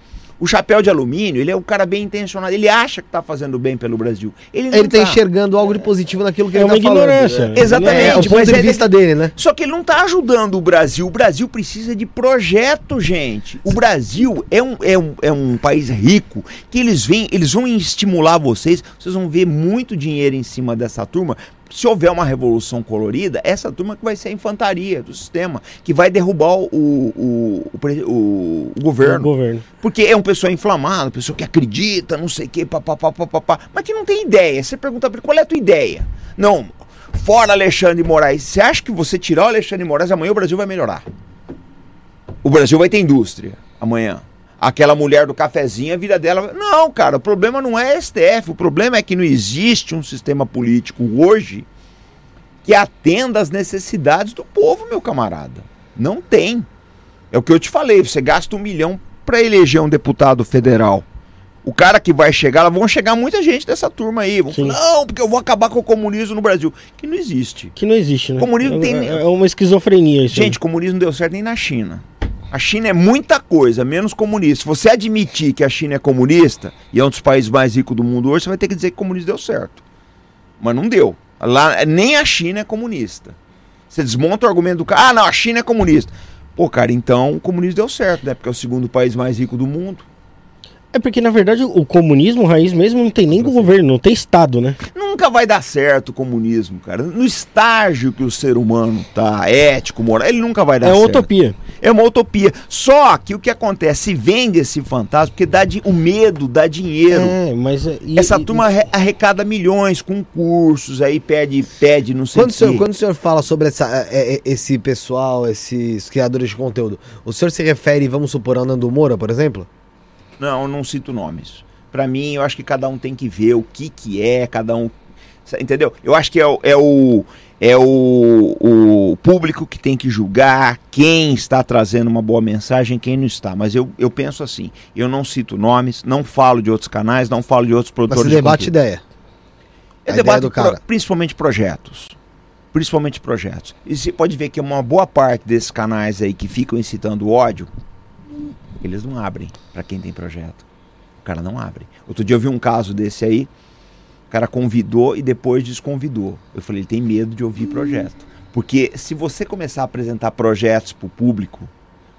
O chapéu de alumínio, ele é um cara bem intencionado, ele acha que tá fazendo bem pelo Brasil. Ele não Ele tá enxergando algo de positivo naquilo que É ele uma tá falando. ignorância. É, Exatamente, É o ponto mas de é- vista dele, né? Só que ele não está ajudando o Brasil. O Brasil precisa de projeto, gente. O Brasil é um, é um, é um país rico que eles vêm, eles vão estimular vocês. Vocês vão ver muito dinheiro em cima dessa turma. Se houver uma revolução colorida, essa turma que vai ser a infantaria do sistema, que vai derrubar o, o, o, o- governo. Governo. Porque é um pessoa inflamado, pessoa que acredita, não sei o que, papapá, papapá, mas que não tem ideia. Você pergunta pra ele, qual é a tua ideia? Não, fora Alexandre Moraes. Você acha que você tirar o Alexandre de Moraes, amanhã o Brasil vai melhorar? O Brasil vai ter indústria amanhã. Aquela mulher do cafezinho, a vida dela. Não, cara, o problema não é STF. O problema é que não existe um sistema político hoje que atenda às necessidades do povo, meu camarada. Não tem. É o que eu te falei. Você gasta um milhão para eleger um deputado federal. O cara que vai chegar, lá vão chegar muita gente dessa turma aí. Vão Sim. falar, não, porque eu vou acabar com o comunismo no Brasil. Que não existe. Que não existe, né? Comunismo é, tem- é uma esquizofrenia isso. Gente, comunismo não deu certo nem na China. A China é muita coisa, menos comunista. Se você admitir que a China é comunista e é um dos países mais ricos do mundo hoje, você vai ter que dizer que o comunismo deu certo. Mas não deu. Lá, nem a China é comunista. Você desmonta o argumento do cara, ah, não, a China é comunista. Pô, cara, então o comunismo deu certo, né? Porque é o segundo país mais rico do mundo. É porque, na verdade, o comunismo raiz mesmo não tem nem governo, não tem Estado, né? Nunca vai dar certo o comunismo, cara. No estágio que o ser humano tá, ético, moral, ele nunca vai dar É uma certo. utopia. É uma utopia. Só que o que acontece? Se vende esse fantasma porque dá di- o medo dá dinheiro. É, mas. é- e- Essa e- turma arre- arrecada milhões com cursos, aí pede, pede, não sei Quando o senhor, quando o senhor fala sobre essa, é, é, esse pessoal, esses criadores de conteúdo, o senhor se refere, vamos supor, ao Nando Moura, por exemplo? Não, eu não cito nomes. Pra mim, eu acho que cada um tem que ver o que que é, cada um... Entendeu? Eu acho que é, o- é o... É o, o público que tem que julgar quem está trazendo uma boa mensagem quem não está. Mas eu, eu penso assim: eu não cito nomes, não falo de outros canais, não falo de outros Mas produtores se de debate conteúdo. ideia. É debate ideia do pro- cara. principalmente projetos. Principalmente projetos. E você pode ver que uma boa parte desses canais aí que ficam incitando ódio, eles não abrem para quem tem projeto. O cara não abre. Outro dia eu vi um caso desse aí, o cara convidou e depois desconvidou. Eu falei, ele tem medo de ouvir projeto. Porque se você começar a apresentar projetos pro público,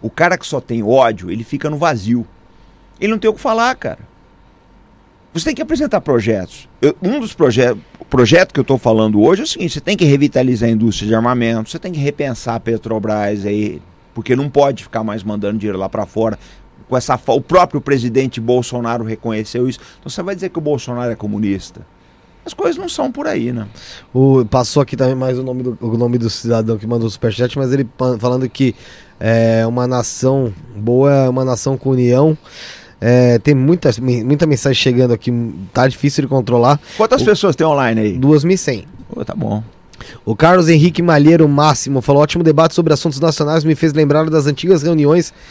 o cara que só tem ódio, ele fica no vazio. Ele não tem o que falar, cara. Você tem que apresentar projetos. Eu- um dos projetos projeto que eu estou falando hoje é o seguinte: você tem que revitalizar a indústria de armamento, você tem que repensar a Petrobras aí, porque não pode ficar mais mandando dinheiro lá para fora. Com essa, o próprio presidente Bolsonaro reconheceu isso. Então você vai dizer que o Bolsonaro é comunista? As coisas não são por aí, né? O, passou aqui também mais o nome, do, o nome do cidadão que mandou o superchat, mas ele falando que é uma nação boa, é uma nação com união. É, tem muita, muita mensagem chegando aqui, tá difícil de controlar. Quantas pessoas tem online aí? 2.100. Pô, tá bom. O Carlos Henrique Malheiro Máximo falou: ótimo debate sobre assuntos nacionais me fez lembrar das antigas reuniões